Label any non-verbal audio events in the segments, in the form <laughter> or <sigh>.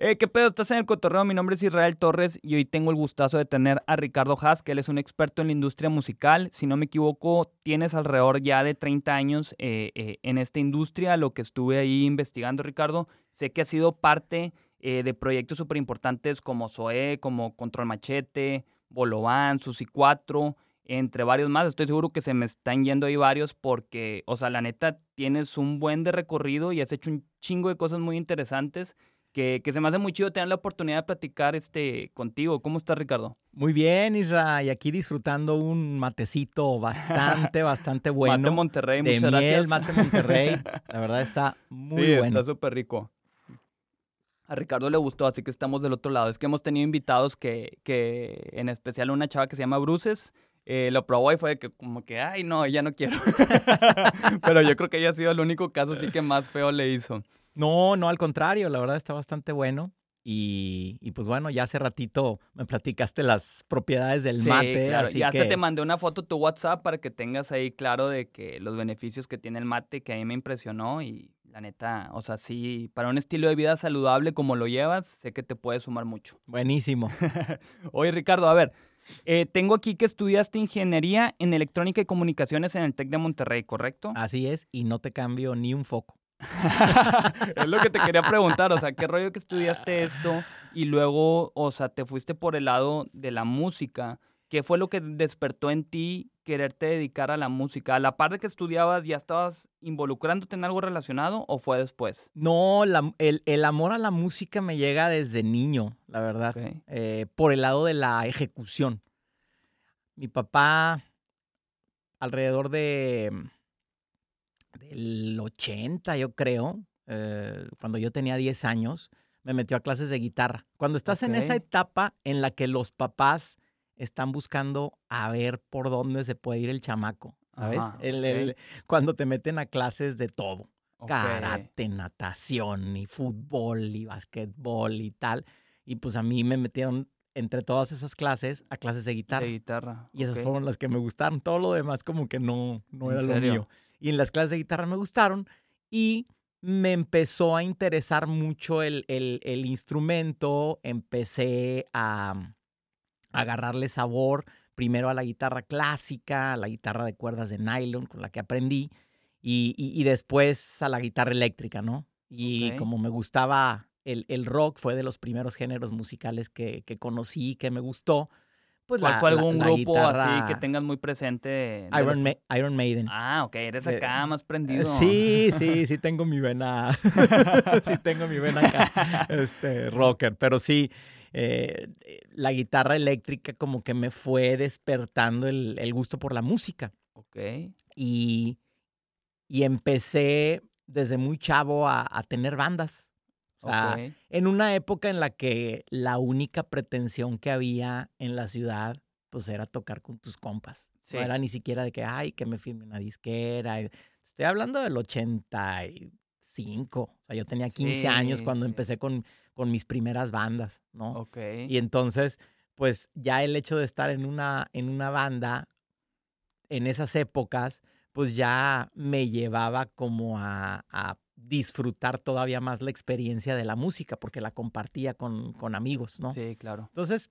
Eh, ¿Qué pedo? Estás en el cotorreo. Mi nombre es Israel Torres y hoy tengo el gustazo de tener a Ricardo Haas, que él es un experto en la industria musical. Si no me equivoco, tienes alrededor ya de 30 años eh, eh, en esta industria. Lo que estuve ahí investigando, Ricardo, sé que has sido parte eh, de proyectos súper importantes como SOE, como Control Machete, Bolovan, Susi 4, entre varios más. Estoy seguro que se me están yendo ahí varios porque, o sea, la neta, tienes un buen de recorrido y has hecho un chingo de cosas muy interesantes que, que se me hace muy chido tener la oportunidad de platicar este, contigo. ¿Cómo estás, Ricardo? Muy bien, Isra, y aquí disfrutando un matecito bastante, <laughs> bastante bueno. Mate Monterrey, de muchas miel, gracias. Mate Monterrey. <laughs> La verdad está muy sí, bueno. está súper rico. A Ricardo le gustó, así que estamos del otro lado. Es que hemos tenido invitados que, que en especial una chava que se llama Bruces, eh, lo probó y fue de que como que, ay, no, ya no quiero. <laughs> Pero yo creo que ella ha sido el único caso así que más feo le hizo. No, no, al contrario, la verdad está bastante bueno. Y, y pues bueno, ya hace ratito me platicaste las propiedades del Sí, mate. claro. así Y hasta que- te mandé una foto tu WhatsApp para que tengas ahí claro de que los beneficios que tiene el mate, que a mí me impresionó y la neta, o sea, sí, para un estilo de vida saludable como lo llevas, sé que te puede sumar mucho. Buenísimo. <laughs> Oye, Ricardo, a ver, eh, tengo aquí que estudiaste ingeniería en electrónica y comunicaciones en el TEC de Monterrey, ¿correcto? Así es, y no te cambio ni un foco. <laughs> es lo que te quería preguntar, o sea, ¿qué rollo que estudiaste esto y luego, o sea, te fuiste por el lado de la música? ¿Qué fue lo que despertó en ti quererte dedicar a la música? ¿A la par de que estudiabas ya estabas involucrándote en algo relacionado o fue después? No, la- el, el amor a la música me llega desde niño, la verdad. Eh, por el lado de la ejecución. Mi papá, alrededor de del 80, yo creo, eh, cuando yo tenía 10 años, me metió a clases de guitarra. Cuando estás en esa etapa en la que los papás están buscando a ver por dónde se puede ir el chamaco, ¿sabes? Ajá, El- ok. el- cuando te meten a clases de todo karate, natación y fútbol y básquetbol y tal. Y pues a mí me metieron entre todas esas clases a clases de guitarra. De guitarra. y esas fueron las que me gustaron. Todo lo demás como que no, no ¿En era lo mío. Y en las clases de guitarra me gustaron y me empezó a interesar mucho el, el- el instrumento. Empecé a, a agarrarle sabor primero a la guitarra clásica, a la guitarra de cuerdas de nylon con la que aprendí y, y- y después a la guitarra eléctrica, ¿no? Y como me gustaba el, el rock, fue de los primeros géneros musicales que, que conocí, que me gustó. Pues ¿Cuál la- fue algún la grupo así que tengas muy presente? de Iron, que- Ma- Iron Maiden. Ah, ok, eres Eh, acá más Eh, prendido. Sí, <laughs> sí, sí tengo mi vena, <laughs> <laughs> sí tengo mi vena acá, este, rocker, pero sí, eh, la guitarra eléctrica como que me fue despertando el, el gusto por la música Ok. y, y empecé desde muy chavo a, a tener bandas. O sea, ok. en una época en la que la única pretensión que había en la ciudad, pues era tocar con tus compas. Sí. No era ni siquiera de que, ay, que me firme una disquera. Estoy hablando del 85. O sea, yo tenía 15 años Sí, cuando sí. empecé con, con mis primeras bandas, ¿no? Ok. Y entonces, pues ya el hecho de estar en una, en una banda en esas épocas, pues ya me llevaba como a, a disfrutar todavía más la experiencia de la música, porque la compartía con, con amigos, ¿no? Sí, claro. Entonces,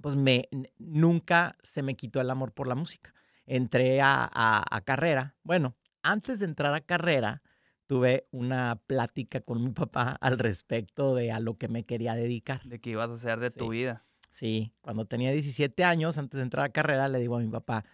pues me, nunca se me quitó el amor por la música. Entré a, a- a carrera. Bueno, antes de entrar a carrera, tuve una plática con mi papá al respecto de a lo que me quería dedicar. De qué ibas a hacer de tu vida. Sí, cuando tenía 17 años, antes de entrar a carrera, le digo a mi papá,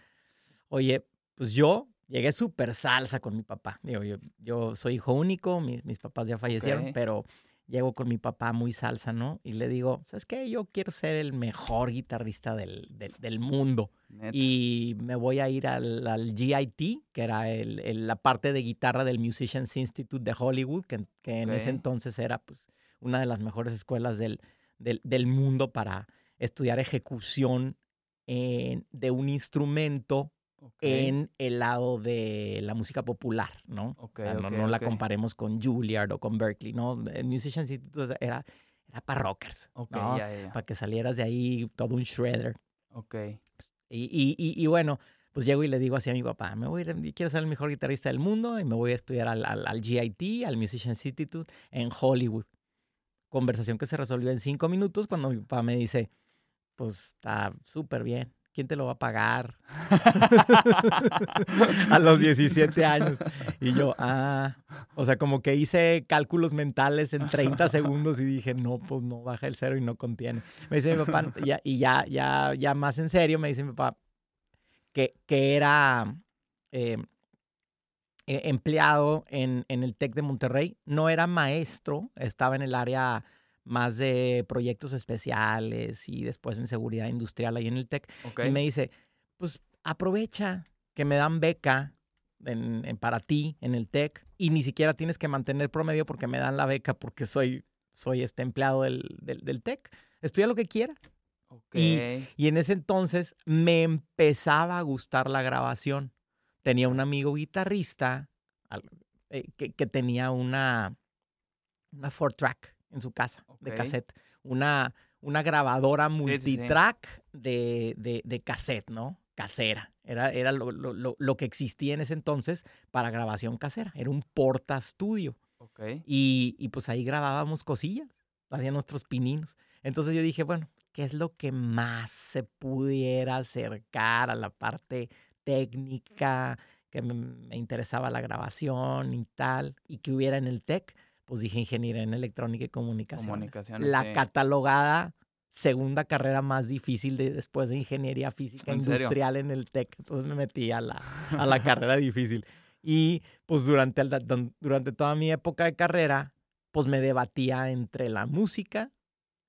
oye, pues yo llegué súper salsa con mi papá. Digo, yo, yo soy hijo único, mis, mis papás ya fallecieron, Ok. pero llego con mi papá muy salsa, ¿no? Y le digo, ¿sabes qué? Yo quiero ser el mejor guitarrista del, del- del mundo. Neta. Y me voy a ir al, al GIT, que era el- el- la parte de guitarra del Musicians Institute de Hollywood, que, que en ese entonces era pues, una de las mejores escuelas del, del, del mundo para estudiar ejecución en- de un instrumento En el lado de la música popular, ¿no? Ok, O sea, no, la comparemos con Juilliard o con Berkeley, ¿no? El Musicians Institute era, era para rockers, ¿no? Para que salieras de ahí todo un shredder. Ok. Y, y- y- y bueno, pues llego y le digo así a mi papá, me voy a ir, quiero ser el mejor guitarrista del mundo y me voy a estudiar al, al- al GIT, al Musicians Institute en Hollywood. conversación que se resolvió en cinco minutos cuando mi papá me dice, pues está súper bien. ¿Quién te lo va a pagar? <laughs> a los 17 años. Y yo, ah, o sea, como que hice cálculos mentales en 30 <laughs> segundos y dije, no, pues no, baja el cero y no contiene. Me dice mi papá, y ya, ya, ya más en serio, me dice mi papá que, que era eh, e, empleado en, en el TEC de Monterrey. No era maestro, estaba en el área más de proyectos especiales y después en seguridad industrial ahí en el TEC. Y me dice, pues aprovecha que me dan beca en, para ti en el TEC y ni siquiera tienes que mantener promedio porque me dan la beca porque soy, soy este empleado del, del, TEC. Estudia lo que quieras. Y, y, en ese entonces me empezaba a gustar la grabación. Tenía un amigo guitarrista eh, que, que tenía una, una four track en su casa de cassette. Una, una grabadora multitrack De, de, de, cassette, ¿no? Casera. Era, era lo, lo, lo, que existía en ese entonces para grabación casera. Era un porta estudio. Y, y pues ahí grabábamos cosillas, hacían nuestros pininos. Entonces yo dije, bueno, ¿qué es lo que más se pudiera acercar a la parte técnica, que me, me interesaba la grabación y tal, y que hubiera en el TEC? Pues dije ingeniería en electrónica y comunicaciones. la catalogada segunda carrera más difícil de, después de ingeniería física <laughs> industrial en el TEC. Entonces me metí a la, a la <laughs> carrera difícil. Y pues durante, el, durante toda mi época de carrera, pues me debatía entre la música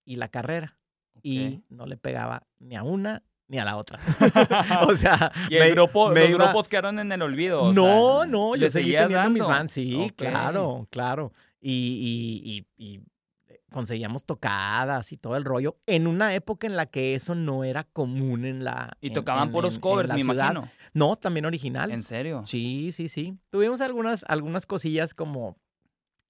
y la carrera. Y no le pegaba ni a una ni a la otra. <laughs> o sea, y el grupo, los grupos quedaron en el olvido. no, no, yo seguí teniendo mis fans, sí, claro, claro y, y, eh, conseguíamos tocadas y todo el rollo en una época en la que eso no era común en la. Y tocaban por los covers, me imagino. No, también originales. ¿En serio? Sí, sí, sí. Tuvimos algunas, algunas cosillas como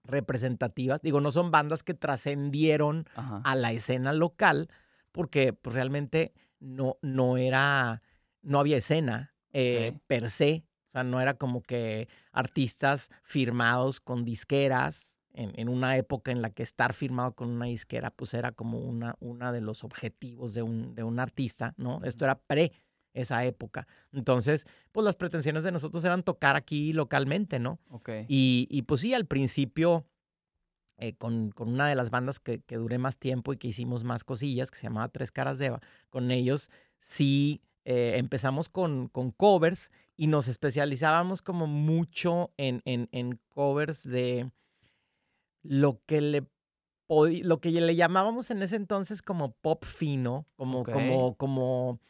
representativas. Digo, no son bandas que trascendieron a la escena local, porque pues, realmente no, no era, no había escena eh, per se. O sea, no era como que artistas firmados con disqueras en, una época en la que estar firmado con una disquera pues era como una, una de los objetivos de un, de un artista, ¿no? Esto era pre esa época. Entonces, pues las pretensiones de nosotros eran tocar aquí localmente, ¿no? Ok. Y, y pues sí, al principio, eh, con, con, una de las bandas que, que, duré más tiempo y que hicimos más cosillas, que se llamaba Tres Caras de Eva, con ellos sí eh, empezamos con, con, covers y nos especializábamos como mucho en, en, en covers de lo que le lo que le llamábamos en ese entonces como pop fino, como, como, como,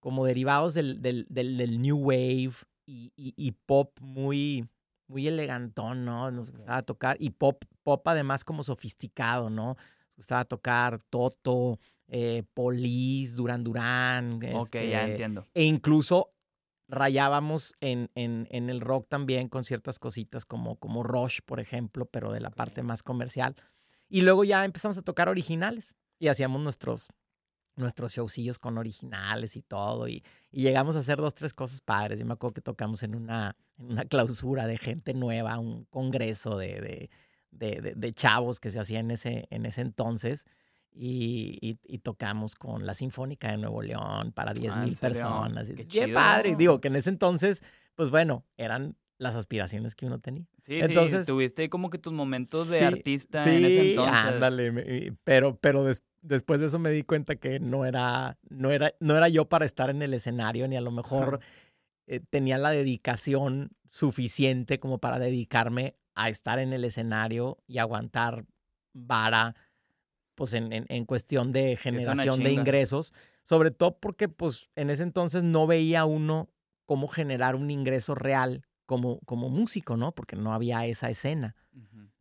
como derivados del, del, del, new wave y, y, pop muy, muy elegantón, ¿no? Nos gustaba tocar, y pop, pop además como sofisticado, ¿no? Nos gustaba tocar Toto, eh, Police, Duran Duran. Ok, ya este, entiendo. E incluso rayábamos en, en, en, el rock también con ciertas cositas como, como Rush, por ejemplo, pero de la parte más comercial. Y luego ya empezamos a tocar originales y hacíamos nuestros, nuestros showcillos con originales y todo. Y, y, llegamos a hacer dos, tres cosas padres. Yo me acuerdo que tocamos en una, en una clausura de gente nueva, un congreso de, de, de, de chavos que se hacía en ese, en ese entonces y, y, tocamos con la Sinfónica de Nuevo León para 10 ah, mil personas. Qué, padre. Digo que en ese entonces, pues bueno, eran las aspiraciones que uno tenía. Sí, entonces, sí, tuviste como que tus momentos de artista en ese entonces. Ándale, pero, pero después de eso me di cuenta que no era, no, era, no era yo para estar en el escenario, ni a lo mejor eh, tenía la dedicación suficiente como para dedicarme a estar en el escenario y aguantar vara pues en, en, cuestión de generación de ingresos, sobre todo porque pues en ese entonces no veía uno cómo generar un ingreso real como, como músico, ¿no? Porque no había esa escena.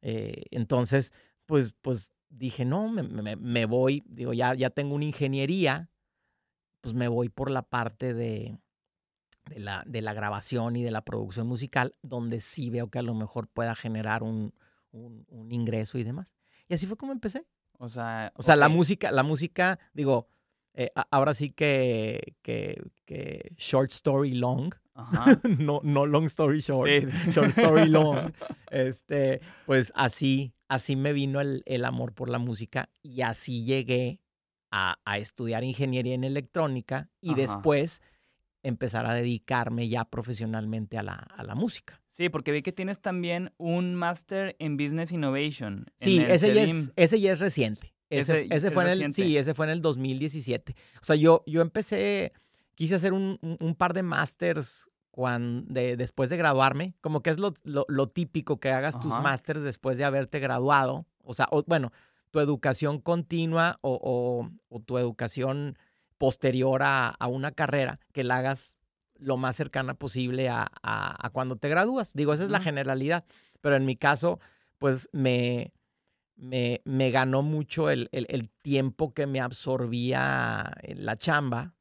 Eh, entonces, pues, pues dije, no, me, me, voy, digo, ya, ya tengo una ingeniería, pues me voy por la parte de, de, la, de la grabación y de la producción musical, donde sí veo que a lo mejor pueda generar un, un, un ingreso y demás. Y así fue como empecé. O sea, o sea la música, la música, digo, eh, ahora sí que, que, short story long, <laughs> no, no long story short, <laughs> short story long, <laughs> este, pues así, así me vino el, amor por la música y así llegué a, estudiar ingeniería en electrónica y después empezar a dedicarme ya profesionalmente a la, a la música. Sí, porque vi que tienes también un máster en Business Innovation. Sí, ese, ya es, ese ya es reciente. Ese, ese, fue en el, sí, ese fue en el 2017. O sea, yo, yo empecé, quise hacer un, un par de másters cuando, de, después de graduarme, como que es lo, lo, típico que hagas tus másters después de haberte graduado. O sea, bueno, tu educación continua o, o, tu educación posterior a, a, una carrera, que la hagas lo más cercana posible a, a, cuando te gradúas. Digo, esa es la generalidad, pero en mi caso, pues me, me, me ganó mucho el, el, tiempo que me absorbía la chamba.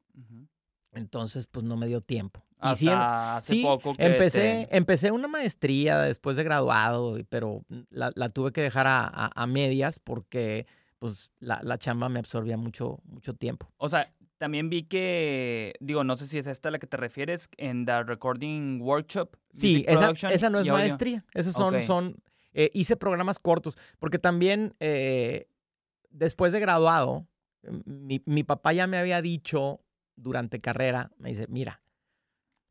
Entonces, pues no me dio tiempo. Hasta hace poco que empecé, empecé una maestría después de graduado, pero la, la tuve que dejar a, a, medias porque pues la, la, chamba me absorbía mucho, mucho tiempo. O sea, también vi que, digo, no sé si es esta a la que te refieres, en The Recording Workshop. Sí, esa, esa, no es maestría. Esas son, son eh, hice programas cortos, porque también eh, después de graduado, mi, mi, papá ya me había dicho durante carrera, me dice, mira,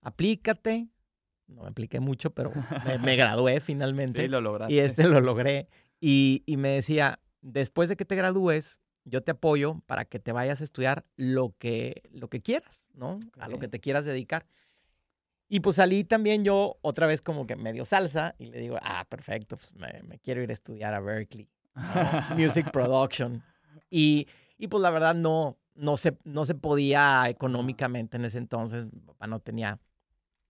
aplícate. No me apliqué mucho, pero me, <laughs> gradué finalmente. Sí, lo lograste. Y este lo logré. Y, y me decía, después de que te gradúes, yo te apoyo para que te vayas a estudiar lo que, lo que quieras, ¿no? A lo que te quieras dedicar. Y pues salí también yo otra vez como que medio salsa y le digo, ah, perfecto, pues me, quiero ir a estudiar a Berkeley, Music <laughs> Production. Y, y, pues la verdad no, no, se, no se podía económicamente en ese entonces, mi papá no tenía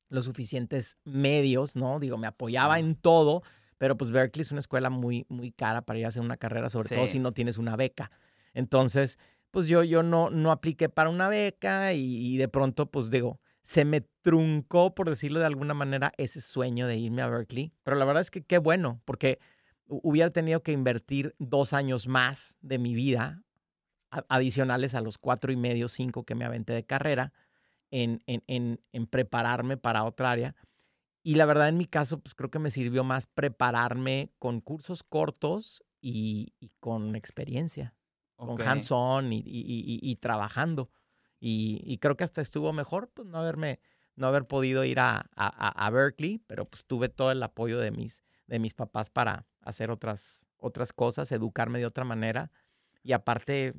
los suficientes medios, ¿no? Digo, me apoyaba en todo, pero pues Berkeley es una escuela muy, muy cara para ir a hacer una carrera, sobre todo si no tienes una beca. Entonces, pues yo, yo no, no apliqué para una beca y, de pronto, pues digo, se me truncó, por decirlo de alguna manera, ese sueño de irme a Berkeley. Pero la verdad es que qué bueno, porque hubiera tenido que invertir dos años más de mi vida, adicionales a los cuatro y medio, cinco que me aventé de carrera, en, en, en, prepararme para otra área. Y la verdad, en mi caso, pues creo que me sirvió más prepararme con cursos cortos y con experiencia con hands-on y, y, trabajando. Y, creo que hasta estuvo mejor, pues no haberme, no haber podido ir a, a, Berkeley, pero pues tuve todo el apoyo de mis, de mis papás para hacer otras, otras cosas, educarme de otra manera. Y aparte,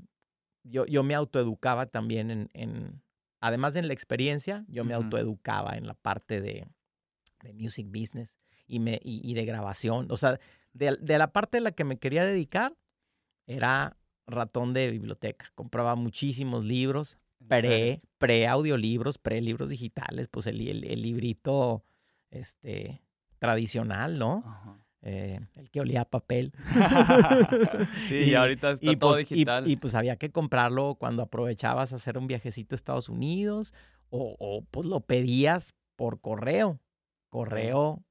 yo, yo me autoeducaba también en, en, además de la experiencia, yo me autoeducaba en la parte de, de music business y, me, y, de grabación. O sea, de, de, la parte de la que me quería dedicar era ratón de biblioteca. Compraba muchísimos libros, pre, pre audiolibros, pre libros digitales, pues el, el, librito este, tradicional, ¿no? Eh, el que olía a papel. <laughs> sí, y, ahorita está todo pues, digital. Y, pues había que comprarlo cuando aprovechabas a hacer un viajecito a Estados Unidos o, o pues lo pedías por correo. Correo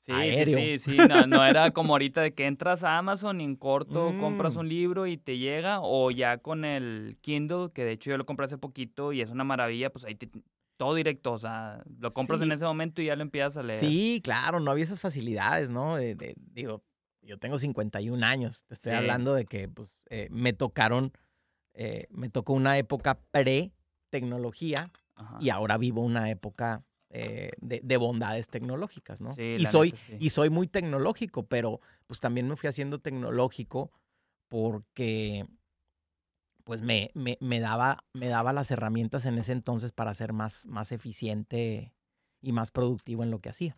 Sí, sí, sí, No, era como <laughs> ahorita de que entras a Amazon y en corto compras mm. un libro y te llega, o ya con el Kindle, que de hecho yo lo compré hace poquito y es una maravilla, pues ahí todo directo, o sea, lo compras en ese momento y ya lo empiezas a leer. Sí, claro, no había esas facilidades, ¿no? digo, yo tengo 51 años, te estoy hablando de que pues eh, me tocaron, eh, me tocó una época pre-tecnología y ahora vivo una época eh, de, bondades tecnológicas, ¿no? Sí, y, soy, y soy muy tecnológico, pero pues también me fui haciendo tecnológico porque pues me, me, daba, me daba las herramientas en ese entonces para ser más, más eficiente y más productivo en lo que hacía.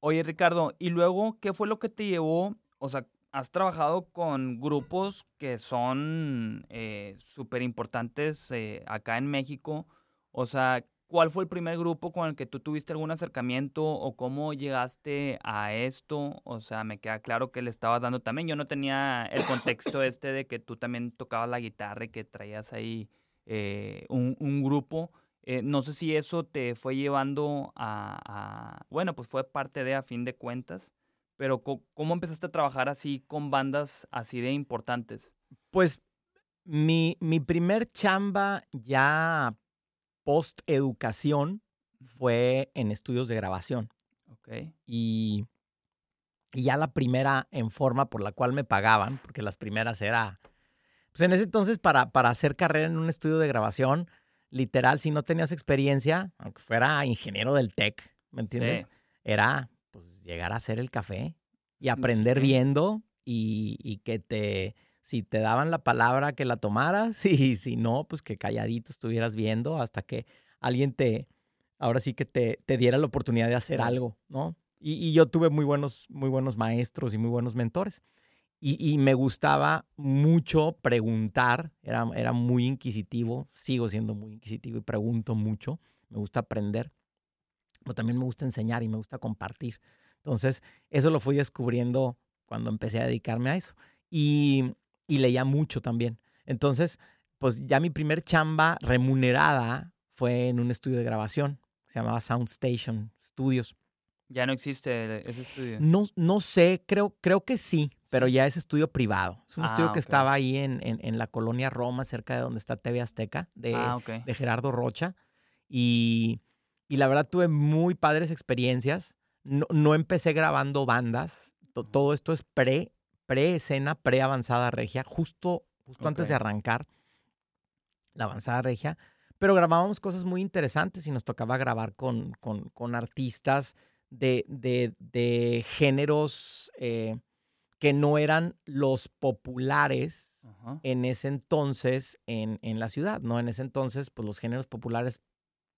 Oye, Ricardo, ¿y luego qué fue lo que te llevó? O sea, has trabajado con grupos que son eh, súper importantes eh, acá en México. O sea, ¿Cuál fue el primer grupo con el que tú tuviste algún acercamiento o cómo llegaste a esto? O sea, me queda claro que le estabas dando también. Yo no tenía el contexto este de que tú también tocabas la guitarra y que traías ahí eh, un, grupo. Eh, no sé si eso te fue llevando a, bueno, pues fue parte de a fin de cuentas, pero ¿cómo empezaste a trabajar así con bandas así de importantes? Pues mi, mi primer chamba ya post educación fue en estudios de grabación. Ok. Y, y ya la primera en forma por la cual me pagaban, porque las primeras era, pues en ese entonces para, para hacer carrera en un estudio de grabación, literal, si no tenías experiencia, aunque fuera ingeniero del TEC, ¿me entiendes? Sí. Era pues llegar a hacer el café y aprender Sí. viendo y, y que te, si te daban la palabra que la tomaras <laughs> y si no, pues que calladito estuvieras viendo hasta que alguien te, ahora sí que te, te diera la oportunidad de hacer algo, ¿no? Y, y yo tuve muy buenos, muy buenos maestros y muy buenos mentores. Y, y me gustaba mucho preguntar, era, era muy inquisitivo, sigo siendo muy inquisitivo y pregunto mucho, me gusta aprender, pero también me gusta enseñar y me gusta compartir. Entonces, eso lo fui descubriendo cuando empecé a dedicarme a eso. Y, y leía mucho también. Entonces, pues ya mi primer chamba remunerada fue en un estudio de grabación, se llamaba Sound Station Studios. Ya no existe ese estudio. No, no sé, creo, creo que sí, pero ya es estudio privado. Es un Ah, estudio que estaba ahí en, en- en la colonia Roma, cerca de donde está TV Azteca, de, ah, de Gerardo Rocha. Y, y la verdad tuve muy padres experiencias. No, no empecé grabando bandas. to- Todo esto es pre, pre-escena, pre-avanzada regia, justo, justo antes de arrancar la avanzada regia. Pero grabábamos cosas muy interesantes y nos tocaba grabar con, con, con artistas de, de, de géneros eh, que no eran los populares en ese entonces en, en la ciudad, ¿no? En ese entonces, pues los géneros populares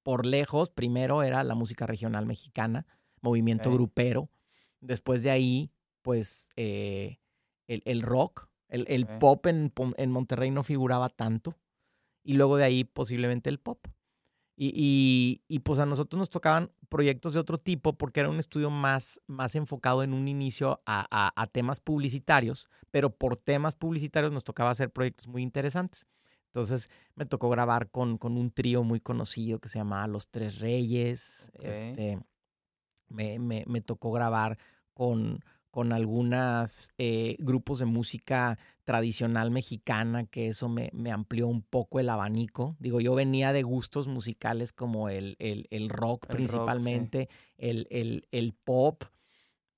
por lejos, primero era la música regional mexicana, movimiento grupero. Después de ahí, pues eh, el, el rock, el, el pop en, en Monterrey no figuraba tanto. Y luego de ahí posiblemente el pop. Y, y- y, pues a nosotros nos tocaban proyectos de otro tipo porque era un estudio más, más enfocado en un inicio a, a- a temas publicitarios, pero por temas publicitarios nos tocaba hacer proyectos muy interesantes. Entonces me tocó grabar con, con un trío muy conocido que se llamaba Los Tres Reyes. Este, me, me- me tocó grabar con, con algunos grupos de música tradicional mexicana, que eso me, me amplió un poco el abanico. Digo, yo venía de gustos musicales como el, el- el rock El rock, sí. principalmente, el, el- el pop,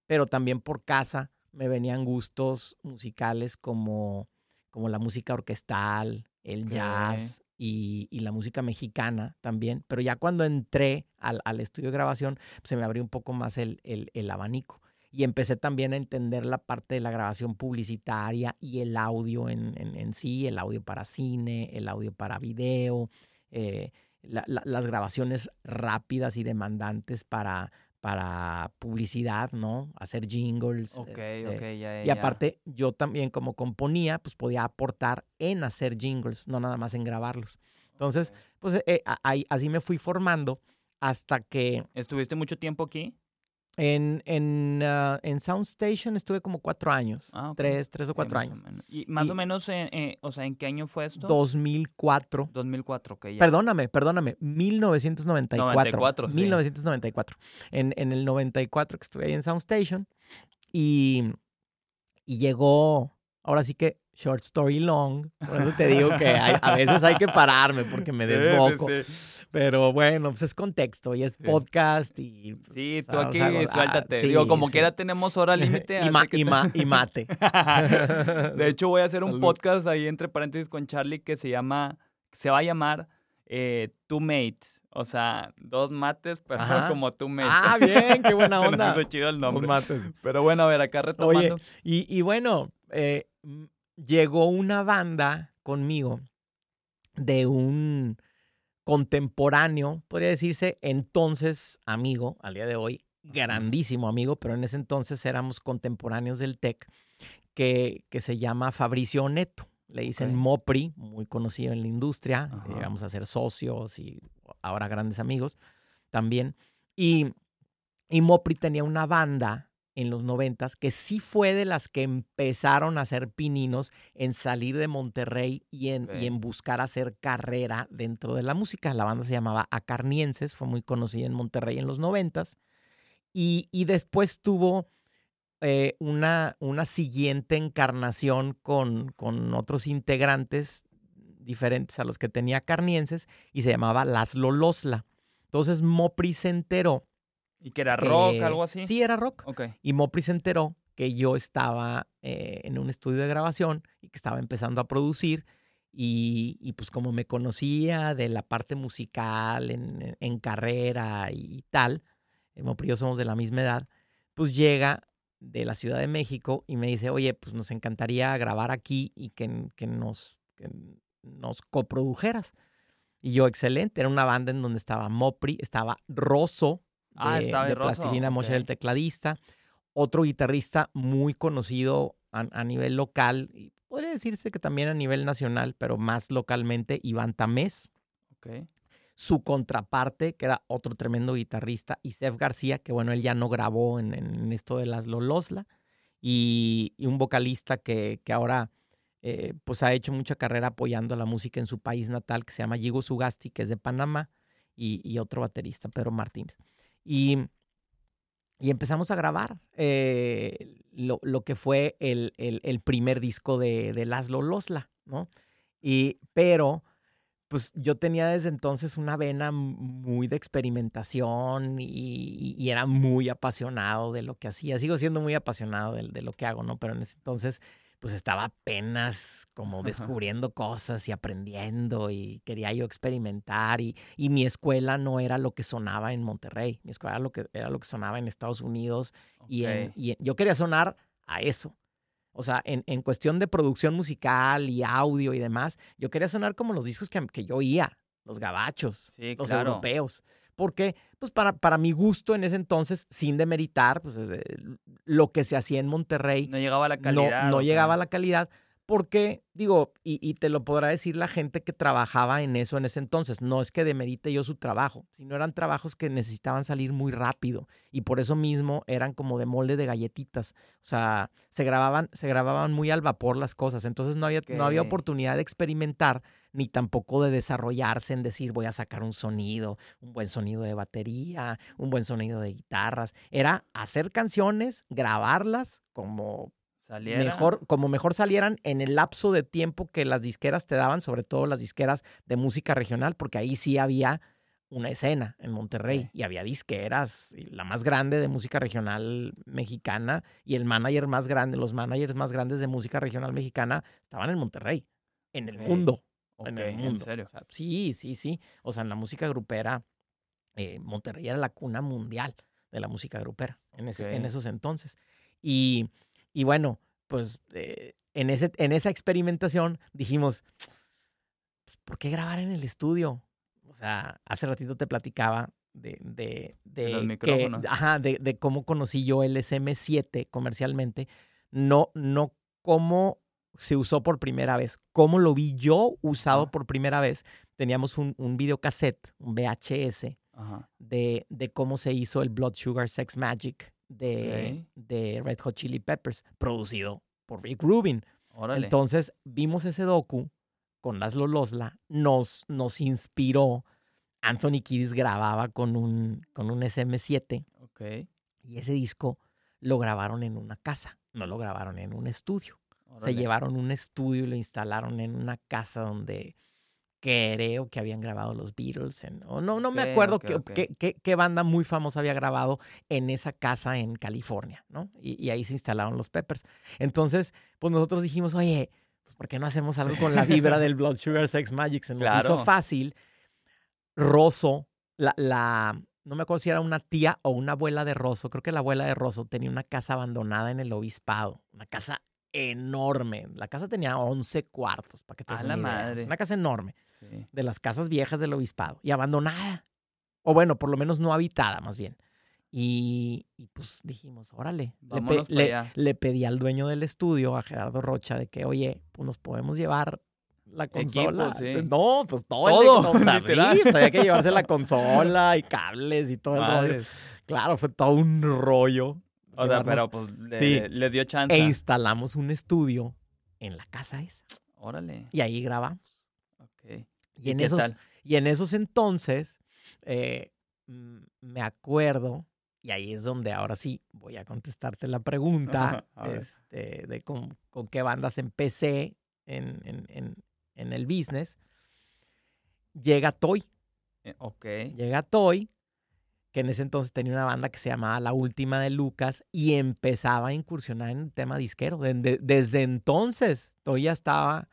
pero también por casa me venían gustos musicales como, como la música orquestal, el jazz y, y la música mexicana también. Pero ya cuando entré al, al estudio de grabación, pues, se me abrió un poco más el, el- el abanico. Y empecé también a entender la parte de la grabación publicitaria y el audio en, en- en sí, el audio para cine, el audio para video, eh, la- la- las grabaciones rápidas y demandantes para, para publicidad, ¿no? Hacer jingles. Ok, este, ok, ya, ya. y aparte, yo también como componía, pues podía aportar en hacer jingles, no nada más en grabarlos. Entonces, pues eh, ahí- así me fui formando hasta que ¿Estuviste mucho tiempo aquí? En, en, ah, en Soundstation estuve como cuatro años. Ah. Tres, tres o cuatro más años. menos. ¿Y más Y- o menos, eh, eh, o sea, en qué año fue esto? 2004. 2004, ok, ya. Perdóname, perdóname, 1994. 94, sí. 1994. En, en el 94 que estuve ahí en Soundstation y, y llegó, ahora sí que short story long, por eso te digo que hay- a veces hay que pararme porque me <laughs> Sí, sí, desboco. sí. Pero bueno, pues es contexto y es podcast y... pues, Sí, tú aquí ah, suéltate. sí, Digo, como sí. quiera tenemos hora límite. <laughs> y, ma- así que y te- ma- y mate. <laughs> de hecho, voy a hacer un podcast ahí entre paréntesis con Charlie que se llama, se va a llamar eh, Two Mates. O sea, dos mates, pero Ajá. como two mates. Ah, bien, qué buena <laughs> Se nos onda. hizo chido el nombre. Los mates. Pero bueno, a ver, acá retomando. Y, y bueno, eh, llegó una banda conmigo de un contemporáneo, podría decirse, entonces amigo, al día de hoy, grandísimo amigo, pero en ese entonces éramos contemporáneos del TEC, que, que se llama Fabricio Neto. Le dicen. Mopri, muy conocido en la industria. Ajá. Llegamos a ser socios y ahora grandes amigos también. Y, y Mopri tenía una banda en los noventas que sí fue de las que empezaron a hacer pininos en salir de Monterrey y en, y en buscar hacer carrera dentro de la música. La banda se llamaba Acarnienses, fue muy conocida en Monterrey en los noventas. Y, y después tuvo eh, una, una siguiente encarnación con, con otros integrantes diferentes a los que tenía Carnienses y se llamaba Laszlo Losla. Entonces Mopri se enteró. ¿Y que era rock, que- algo así? Sí, era rock. Y Mopri se enteró que yo estaba eh, en un estudio de grabación y que estaba empezando a producir. Y, y pues como me conocía de la parte musical en, en carrera y tal, eh, Mopri y yo somos de la misma edad, pues llega de la Ciudad de México y me dice, oye, pues nos encantaría grabar aquí y que, que nos, que nos coprodujeras. Y yo, excelente, era una banda en donde estaba Mopri, estaba Rosso, Ah, de, estaba de Plastilina Mosh, era el tecladista. Otro guitarrista muy conocido a, a nivel local, y podría decirse que también a nivel nacional, pero más localmente, Iván Tamés. Ok. Su contraparte, que era otro tremendo guitarrista, Isef García, que bueno, él ya no grabó en, en esto de las Lolosla. Y, y un vocalista que, que ahora eh, pues ha hecho mucha carrera apoyando la música en su país natal, que se llama Yigo Sugasti, que es de Panamá, y, y otro baterista, Pedro Martínez. Y, y empezamos a grabar eh, lo, lo que fue el, el- primer disco de, de Laszlo Losla, ¿no? Y, pero, pues yo tenía desde entonces una vena muy de experimentación y, y era muy apasionado de lo que hacía. Sigo siendo muy apasionado de, de lo que hago, ¿no? Pero en ese entonces, pues estaba apenas como descubriendo cosas y aprendiendo y quería yo experimentar y, y mi escuela no era lo que sonaba en Monterrey, mi escuela era lo que, era lo que sonaba en Estados Unidos y, en- ok. y en- yo quería sonar a eso. O sea, en, en cuestión de producción musical y audio y demás, yo quería sonar como los discos que, que yo oía, los gabachos, Sí, los claro. europeos. Porque, pues para, para mi gusto en ese entonces, sin demeritar, pues eh, lo que se hacía en Monterrey No llegaba a la calidad. no, llegaba a la calidad. Porque, digo, y, y te lo podrá decir la gente que trabajaba en eso en ese entonces, no es que demerite yo su trabajo, sino eran trabajos que necesitaban salir muy rápido y por eso mismo eran como de molde de galletitas. O sea, se grababan, se grababan muy al vapor las cosas, entonces no había, no había oportunidad de experimentar ni tampoco de desarrollarse en decir voy a sacar un sonido, un buen sonido de batería, un buen sonido de guitarras. Era hacer canciones, grabarlas como Saliera. mejor, como mejor salieran en el lapso de tiempo que las disqueras te daban, sobre todo las disqueras de música regional, porque ahí sí había una escena en Monterrey y había disqueras, y la más grande de música regional mexicana y el manager más grande, los managers más grandes de música regional mexicana estaban en Monterrey, en el mundo. Ok, en el mundo. serio. O sea, sí, sí, sí. O sea, en la música grupera, eh, Monterrey era la cuna mundial de la música grupera en, ese- en Ok. esos entonces. Y, y bueno, pues eh, en, ese, en esa experimentación dijimos, pues, ¿por qué grabar en el estudio? O sea, hace ratito te platicaba de, de, de, los que- ajá, de, de cómo conocí yo el SM7 comercialmente. No, no cómo se usó por primera vez, cómo lo vi yo usado Ajá. por primera vez. Teníamos un, un videocassette, un VHS, de, de cómo se hizo el Blood Sugar Sex Magic de, de Red Hot Chili Peppers, producido por Rick Rubin. Órale. Entonces vimos ese docu con Laszlo Losla, nos, nos inspiró. Anthony Kiddis grababa con un, con un SM7 ok. y ese disco lo grabaron en una casa, no lo grabaron en un estudio. Se llevaron un estudio y lo instalaron en una casa donde creo que habían grabado los Beatles. en- o no, no me acuerdo qué, qué- qué- qué banda muy famosa había grabado en esa casa en California, ¿no? Y, y ahí se instalaron los Peppers. Entonces, pues nosotros dijimos, oye, pues ¿por qué no hacemos algo con la vibra <laughs> del Blood Sugar Sex Magic? Se nos hizo fácil. Rosso, la, la, no me acuerdo si era una tía o una abuela de Rosso, creo que la abuela de Rosso tenía una casa abandonada en el obispado, una casa enorme. La casa tenía 11 cuartos, para que te ¡A la madre! Una casa enorme, Sí. de las casas viejas del obispado, y abandonada. O bueno, por lo menos no habitada, más bien. Y, y pues dijimos, órale, le, pe- le- le pedí al dueño del estudio, a Gerardo Rocha, de que, oye, pues nos podemos llevar la consola. Equipo, sí. No, pues todo. Todo, el- o sea, <laughs> literal. sí, pues había que llevarse la consola y cables y todo el rollo. Madres. Claro, fue todo un rollo. O sea, pero pues le, Sí. les dio chance. E instalamos un estudio en la casa esa. Órale. Y ahí grabamos. Ok. Y, en esos, tal? y en esos entonces, eh, mm, me acuerdo, y ahí es donde ahora sí voy a contestarte la pregunta <laughs> este, de con, con qué bandas empecé en, en, en- en el business, llega Toy. Eh, ok. Llega Toy, que en ese entonces tenía una banda que se llamaba La Última de Lucas y empezaba a incursionar en el tema disquero. De- de- desde entonces, Toy ya estaba...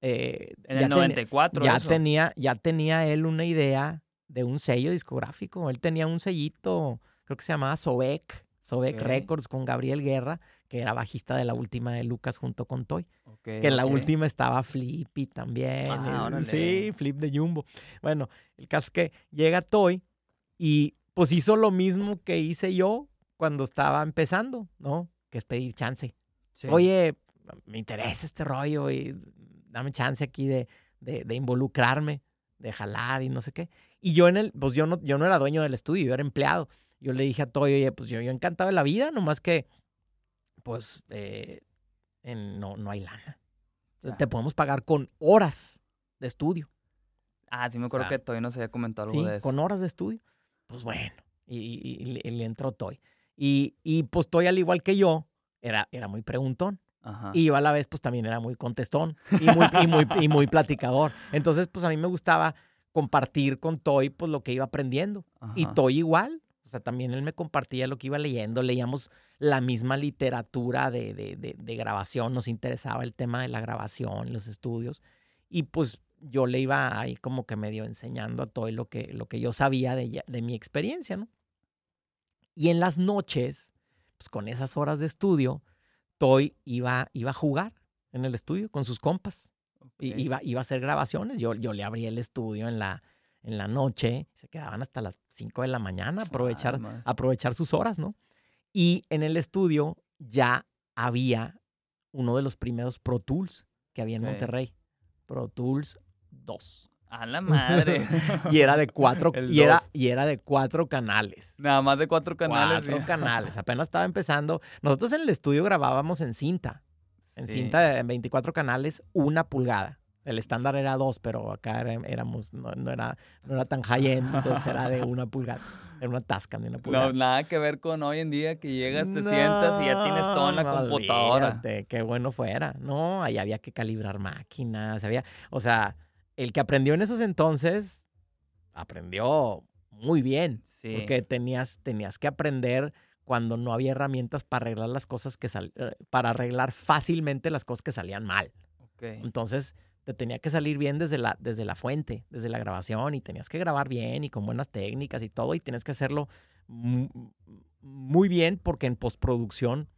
eh, En ya el ten- 94 ya eso. tenía, ya tenía él una idea de un sello discográfico. Él tenía un sellito, creo que se llamaba Sobek, Sobek. Records con Gabriel Guerra, que era bajista de la última de Lucas junto con Toy. Que en la última estaba Flippy también. Ah, el- sí, Flip de Jumbo. Bueno, el caso es que llega Toy y pues hizo lo mismo que hice yo cuando estaba empezando, ¿no? Que es pedir chance. Sí. Oye, me interesa este rollo y dame chance aquí de, de- de involucrarme, de jalar y no sé qué. Y yo en el, pues yo no, yo no era dueño del estudio, yo era empleado. Yo le dije a Toy, oye, pues yo, yo encantado de la vida, nomás que, pues, eh, en- no, no hay lana. Te podemos pagar con horas de estudio. Ah, sí me acuerdo O sea, que todavía nos había comentado algo Sí, de eso. con horas de estudio. Pues bueno, y, y- y le- entró Toy. Y, y pues Toy, al igual que yo, era, era muy preguntón. Ajá. Y yo a la vez, pues también era muy contestón y muy, y muy, y muy platicador. Entonces, pues a mí me gustaba compartir con Toy, pues lo que iba aprendiendo. Y. Toy igual. O sea, también él me compartía lo que iba leyendo. Leíamos la misma literatura de, de, de- de grabación. Nos interesaba el tema de la grabación, los estudios. Y pues yo le iba ahí como que medio enseñando a Toy lo que, lo que yo sabía de, de mi experiencia, ¿no? Y en las noches, pues con esas horas de estudio, Toy iba, iba a jugar en el estudio con sus compas. Y Ok. iba, iba a hacer grabaciones. Yo, yo le abría el estudio en la, en la noche. Se quedaban hasta las 5 de la mañana, aprovechar, Ay, madre. aprovechar sus horas, ¿no? Y en el estudio ya había uno de los primeros Pro Tools que había en. Monterrey. Pro Tools 2. A la madre. <laughs> Y era de cuatro, y era, dos. y era de cuatro canales. Nada más de cuatro canales. Cuatro canales. <laughs> Apenas estaba empezando. Nosotros en el estudio grabábamos en cinta. En Sí. cinta, en 24 canales, una pulgada. El estándar era dos, pero acá era- éramos, no, no era, no era tan high-end, entonces era de una pulgada. Era una tasca de una pulgada. No, nada que ver con hoy en día que llegas, te sientas y ya tienes todo en la No, computadora. olvídate, qué bueno fuera. No, ahí había que calibrar máquinas, había, o sea, el que aprendió en esos entonces aprendió muy bien, Sí. porque tenías, tenías que aprender cuando no había herramientas para arreglar las cosas que sal- eh, para arreglar fácilmente las cosas que salían mal. Ok. Entonces, te tenía que salir bien desde la, desde la fuente, desde la grabación, y tenías que grabar bien y con buenas técnicas y todo, y tienes que hacerlo mu- muy bien porque en postproducción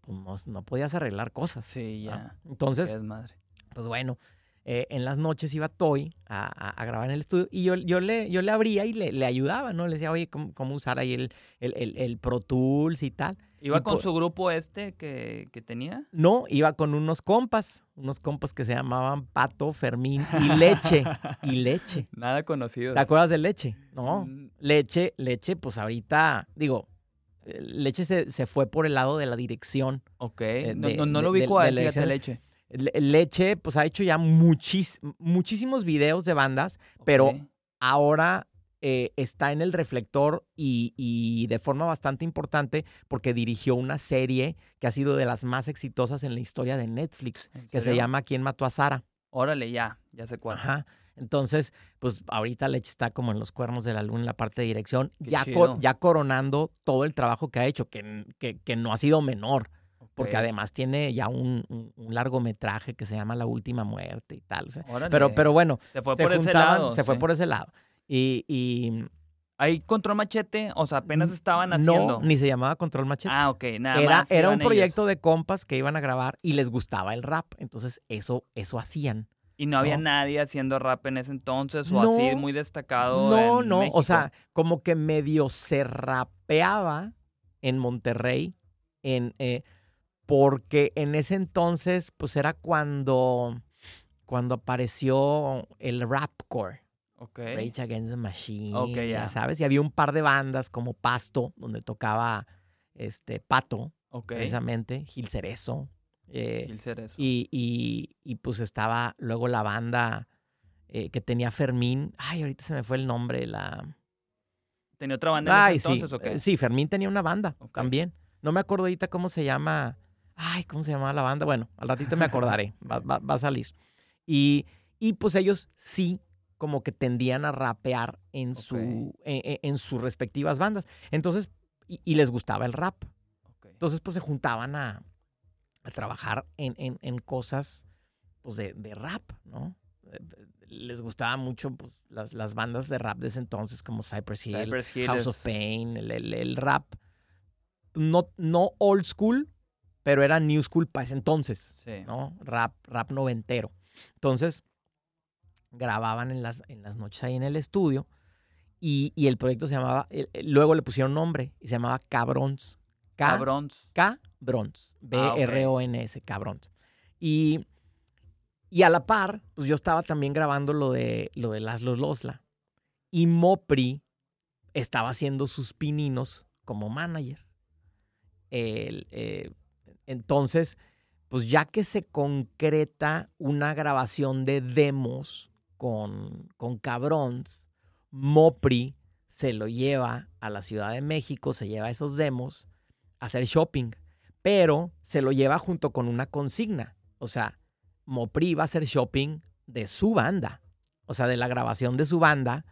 pues, no, no podías arreglar cosas. Sí, ya. Entonces, Es madre. pues bueno, eh, en las noches iba Toy a, a- a grabar en el estudio y yo, yo, le, yo le abría y le, le ayudaba, ¿no? Le decía, oye, ¿cómo, cómo usar ahí el, el, el- el Pro Tools y tal? ¿Iba Y con por- su grupo este que, que tenía? No, iba con unos compas, unos compas que se llamaban Pato, Fermín y Leche. y Leche. <laughs> Nada conocido. ¿Te acuerdas de Leche? No. Mm, Leche, Leche, pues ahorita, digo, eh, Leche se, se fue por el lado de la dirección. Ok. Eh, no, de- no, lo ubico a él, fíjate, leche. Le- Leche, pues ha hecho ya muchis- muchísimos videos de bandas, pero ahora eh, está en el reflector y, y de forma bastante importante porque dirigió una serie que ha sido de las más exitosas en la historia de Netflix, ¿En que se llama ¿Quién mató a Sara? Órale, ya. Ya sé cuál. Ajá. Entonces, pues ahorita Leche está como en los cuernos de la luna en la parte de dirección, ya, chido. co- ya coronando todo el trabajo que ha hecho, que, que, que no ha sido menor, porque además tiene ya un, un- un largometraje que se llama La Última Muerte y tal. o sea, Órale. pero, pero bueno, se fue se por ese lado. se fue por ese lado. Y, y Ahí Control Machete, o sea, apenas estaban no, haciendo. ni se llamaba Control Machete. Ah, ok, nada era más. era un proyecto ellos. de compas que iban a grabar y les gustaba el rap. Entonces, eso, eso hacían. Y no había no. nadie haciendo rap en ese entonces o No, así muy destacado. No, en no, México. o sea, como que medio se rapeaba en Monterrey, en, eh, porque en ese entonces, pues era cuando, cuando apareció el rapcore, Ok. Rage Against the Machine, Ok, ya. ya sabes, y había un par de bandas como Pasto, donde tocaba este Pato, Ok. precisamente, Gil Cerezo, eh, Gil Cerezo. y, y- y, pues estaba luego la banda eh, que tenía Fermín. Ay, ahorita se me fue el nombre. La... ¿Tenía otra banda en Ay, ese sí. entonces o qué? eh, Sí, Fermín tenía una banda también. No me acuerdo ahorita cómo se llama. Ay, ¿cómo se llamaba la banda? Bueno, al ratito me acordaré. <laughs> va, va- va a salir. Y, Y pues ellos sí como que tendían a rapear en, Ok. su, en, en- en sus respectivas bandas. Entonces, y, y les gustaba el rap. Ok. Entonces, pues se juntaban a, a trabajar en, en- en cosas pues, de, de rap, ¿no? Eh, Les gustaba mucho pues, las, las bandas de rap de ese entonces, como Cypress Hill, Cypress Hill House es- of Pain, el, el- el rap. No, no old school, pero era new school para ese entonces, Sí. ¿no? Rap, rap noventero. Entonces, grababan en las, en las noches ahí en el estudio y, y el proyecto se llamaba, luego le pusieron nombre y se llamaba Cabrons. K- Cabrons. Cabrons. Ah. B-R-O-N-S, Cabrons. Y, y a la par, pues yo estaba también grabando lo de, lo de Laszlo Losla. Y Mopri estaba haciendo sus pininos como manager. El, eh, entonces, pues ya que se concreta una grabación de demos con, con Cabrons, Mopri se lo lleva a la Ciudad de México, se lleva esos demos a hacer shopping, pero se lo lleva junto con una consigna. O sea, Mopri va a hacer shopping de su banda, o sea, de la grabación de su banda,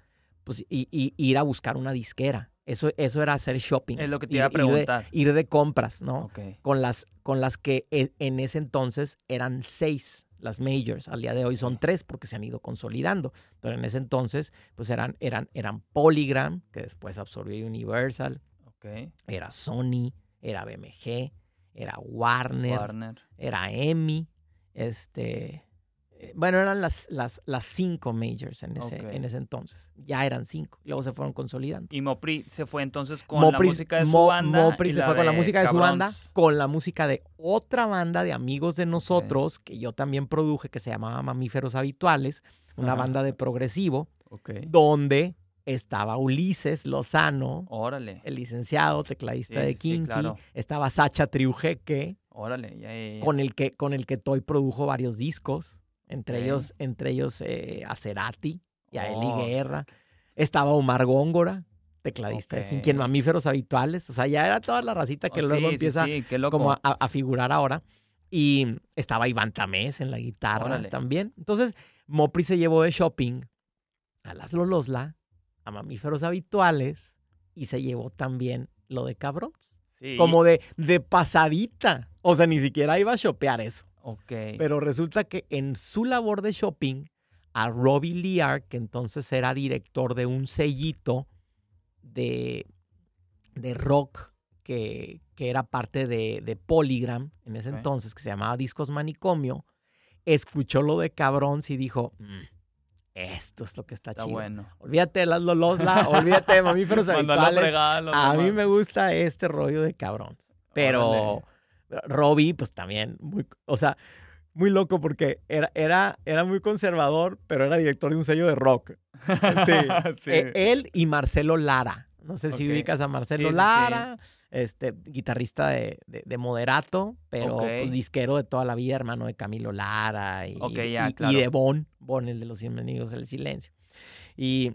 pues y, y- ir a buscar una disquera. Eso, eso era hacer shopping. Es lo que te Ir- iba a ir de- preguntar. Ir de, compras, ¿no? Ok. Con, las, con las que en ese entonces eran seis las majors. Al día de hoy son tres porque se han ido consolidando. Pero en ese entonces, pues eran, eran, eran Polygram, que después absorbió Universal, Ok. era Sony, era BMG, era Warner, Warner. era EMI, este, bueno, eran las, las, las cinco majors en ese, en ese entonces. Ya eran cinco, luego se fueron consolidando. Y Mopri se fue entonces con Mopri- la música de su Mo- banda. Mopri se fue con la música de su banda, con la música de otra banda de amigos de nosotros, que yo también produje, que se llamaba Mamíferos Habituales, una Ajá. banda de progresivo, Ok. donde estaba Ulises Lozano, Órale. el licenciado tecladista Sí, de sí, Kinky, claro. estaba Sacha Triujeque, Órale. Ya, ya, ya. con el que con el que Toy produjo varios discos, entre ellos entre ellos eh, a Cerati y a Eli Oh. Guerra. Estaba Omar Góngora, tecladista de Kinky, en Ok. Mamíferos Habituales, o sea, ya era toda la racita que Oh, luego sí, empieza sí, como a, a figurar ahora. Y estaba Iván Tamés en la guitarra Órale. también. Entonces, Mopri se llevó de shopping a las Lolosla, a Mamíferos Habituales, y se llevó también lo de Cabrons. Sí. Como de, de pasadita. O sea, ni siquiera iba a shopear eso. Ok. Pero resulta que en su labor de shopping, a Robbie Lear, que entonces era director de un sellito de, de rock que, que era parte de, de Polygram en ese entonces, que se llamaba Discos Manicomio, escuchó lo de Cabrons y dijo, "Mm, esto es lo que está, Está chido. bueno. Olvídate de las Lolosla, <laughs> olvídate de mamíferos habituales. fregada a A mí me gusta este rollo de Cabrons. Pero Órale. Robbie, pues también, muy, o sea, muy loco porque era, era, era muy conservador, pero era director de un sello de rock. Sí. <laughs> Sí. Eh, él y Marcelo Lara. No sé si ubicas a Marcelo Sí, sí, sí. Lara, este, guitarrista de, de- de Moderato, pero pues, disquero de toda la vida, hermano de Camilo Lara y, ya, y- y claro. de Bon, Bon, el de los Bienvenidos del Silencio. Y,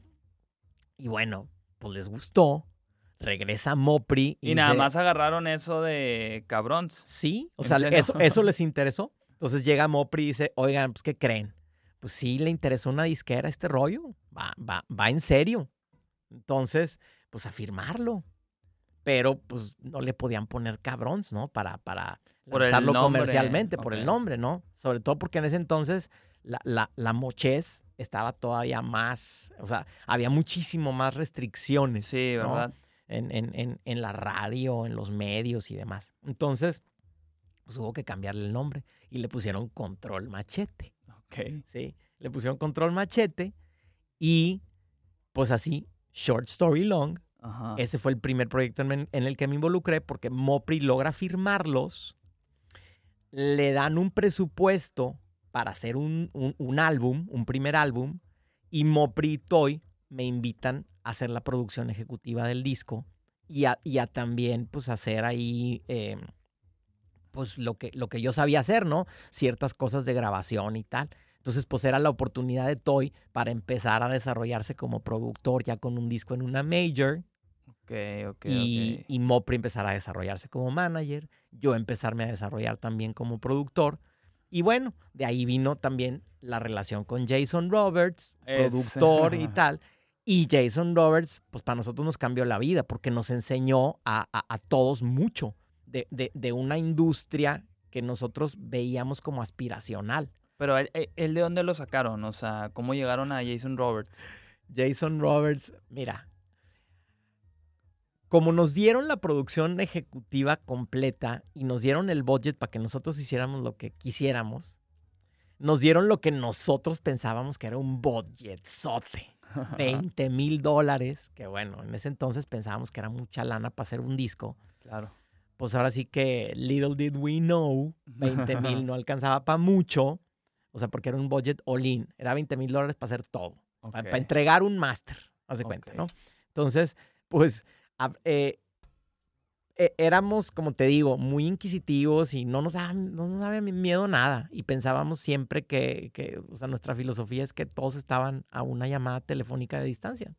y bueno, pues les gustó. Regresa Mopri. Y nada dice, más agarraron eso de cabrons. Sí, o ¿En sea, eso, eso <laughs> les interesó. Entonces llega Mopri y dice, oigan, pues, ¿qué creen? Pues sí, le interesó una disquera este rollo. Va, va, va en serio. Entonces, pues a firmarlo. Pero, pues, no le podían poner cabrons, ¿no? Para, para Por lanzarlo comercialmente, por el nombre, ¿no? Sobre todo porque en ese entonces la, la, la mochez estaba todavía más, o sea, había muchísimo más restricciones. Sí, ¿no? En, en, en, en la radio, en los medios y demás. Entonces, pues hubo que cambiarle el nombre y le pusieron Control Machete, Ok. ¿sí? Le pusieron Control Machete y pues así, Short Story Long, Ajá. ese fue el primer proyecto en, en el que me involucré porque Mopri logra firmarlos, le dan un presupuesto para hacer un, un- un álbum, un primer álbum, y Mopri y Toy me invitan hacer la producción ejecutiva del disco y a, y a también pues hacer ahí eh, pues lo que, lo que yo sabía hacer, ¿no? Ciertas cosas de grabación y tal. Entonces, pues era la oportunidad de Toy para empezar a desarrollarse como productor ya con un disco en una major Ok, ok, y, ok. y Mopri empezar a desarrollarse como manager, yo empezarme a desarrollar también como productor Y bueno, de ahí vino también la relación con Jason Roberts, productor y <laughs> tal. Y Jason Roberts, pues para nosotros nos cambió la vida porque nos enseñó a, todos mucho de, de, una industria que nosotros veíamos como aspiracional. Pero él, de dónde lo sacaron? O sea, ¿cómo llegaron a Jason Roberts? Jason Roberts, mira, como nos dieron la producción ejecutiva completa y nos dieron el budget para que nosotros hiciéramos lo que quisiéramos, nos dieron lo que nosotros pensábamos que era un budget sote. <laughs> 20 mil dólares, que bueno, en ese entonces pensábamos que era mucha lana para hacer un disco. Claro. Pues ahora sí que little did we know, <laughs> 20 mil no alcanzaba para mucho, o sea, porque era un budget all-in, era 20 mil dólares para hacer todo, para, entregar un máster, haz de cuenta, ¿no? Entonces, pues eh, eh, éramos, como te digo, muy inquisitivos y no nos daba, no nos daba miedo nada. Y pensábamos siempre que, que, o sea, nuestra filosofía es que todos estaban a una llamada telefónica de distancia.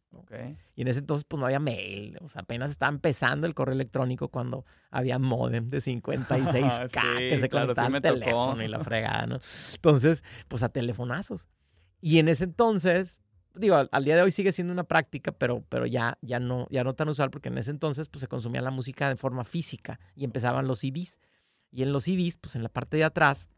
Y en ese entonces, pues no había mail. O sea, apenas estaba empezando el correo electrónico cuando había modem de 56K <laughs> que se claro, conectaba teléfono y la fregada, ¿no? Entonces, pues a telefonazos. Y en ese entonces, digo, al, día de hoy sigue siendo una práctica, pero, pero ya, ya, no, ya no tan usual porque en ese entonces pues, se consumía la música de forma física y empezaban los CDs. Y en los CDs, pues en la parte de atrás,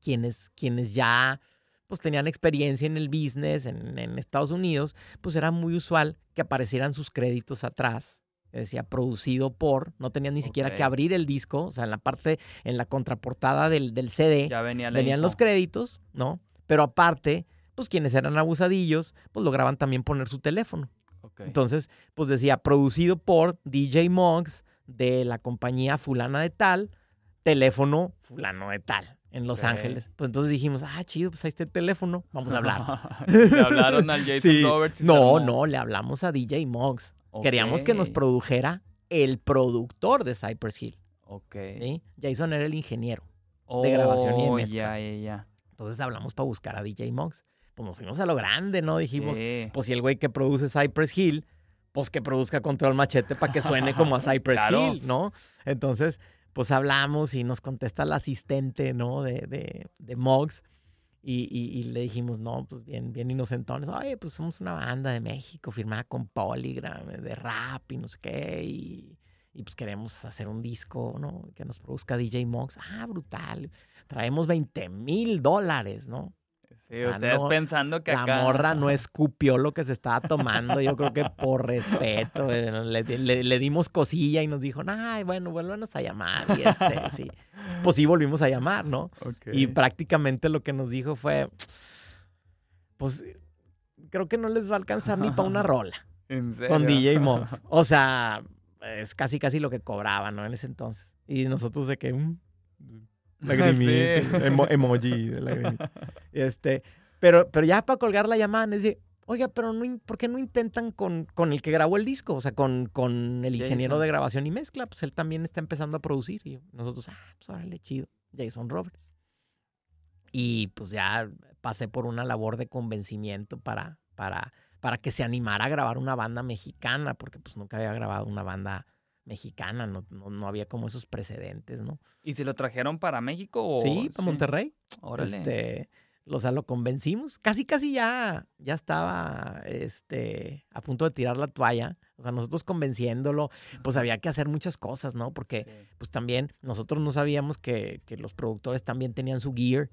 quienes, quienes ya pues tenían experiencia en el business en, Estados Unidos, pues era muy usual que aparecieran sus créditos atrás. decía producido por, no tenían ni siquiera que abrir el disco, o sea, en la parte, en la contraportada del, del CD, ya venía venían los créditos, ¿no? Pero aparte, pues quienes eran abusadillos, pues lograban también poner su teléfono. Entonces, pues decía, producido por DJ Moggs de la compañía fulana de tal, teléfono fulano de tal en Los Ángeles. Pues entonces dijimos, ah, chido, pues ahí está el teléfono, vamos a hablar. <laughs> ¿Le hablaron al <laughs> Jason Roberts? No, no, le hablamos a DJ Moggs. Queríamos que nos produjera el productor de Cypress Hill. Ok. ¿sí? Jason era el ingeniero de grabación y oh, Ya, ya, ya. Entonces hablamos para buscar a DJ Moggs pues nos fuimos a lo grande, ¿no? Dijimos, pues si el güey que produce Cypress Hill, pues que produzca Control Machete para que suene como a <laughs> Cypress Hill, ¿no? Entonces, pues hablamos y nos contesta el asistente, ¿no? De, de, de Moggs. Y, le dijimos, no, pues bien, bien inocentones. Oye, pues somos una banda de México firmada con Polygram, de rap y no sé qué. Y, y pues queremos hacer un disco, ¿no? Que nos produzca DJ Moggs. Ah, brutal. Traemos 20 mil dólares, ¿no? Sí, ustedes pensando que la morra no <laughs> escupió lo que se estaba tomando. Yo creo que por respeto le, dimos cosilla y nos dijo, ay, bueno, vuélvanos a llamar. Y este, <laughs> sí. Pues sí, volvimos a llamar, ¿no? Y prácticamente lo que nos dijo fue, pues creo que no les va a alcanzar ni para una <laughs> rola. ¿En serio? Con DJ Moss. O sea, es casi casi lo que cobraba, ¿no? En ese entonces. Y nosotros de que... Mm, <laughs> Lagrimita, emoji de lagrimita. Este, pero, pero ya para colgar la llamada, decir, oiga, pero no, ¿por qué no intentan con, con el que grabó el disco? O sea, con, con el ingeniero de grabación y mezcla. Pues él también está empezando a producir. Y nosotros, ah, pues órale, chido. Jason Roberts. Y pues ya pasé por una labor de convencimiento para, para, para que se animara a grabar una banda mexicana, porque pues nunca había grabado una banda mexicana, no, no, había como esos precedentes, ¿no? ¿Y si lo trajeron para México? O... Sí, para Monterrey. Órale. Este, o sea, lo convencimos. Casi, casi ya, ya estaba este, a punto de tirar la toalla. O sea, nosotros convenciéndolo, pues había que hacer muchas cosas, ¿no? Porque, pues también nosotros no sabíamos que, que los productores también tenían su gear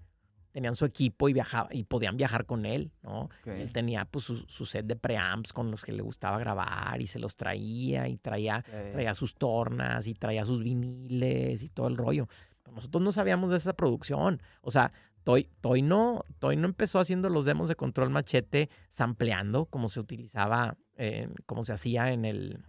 tenían su equipo y viajaba y podían viajar con él, ¿no? Él tenía pues su, set de preamps con los que le gustaba grabar y se los traía y traía, traía sus tornas y traía sus viniles y todo el rollo. nosotros no sabíamos de esa producción. O sea, Toy, Toy, no, Toy no empezó haciendo los demos de control machete sampleando como se utilizaba, como se hacía en el,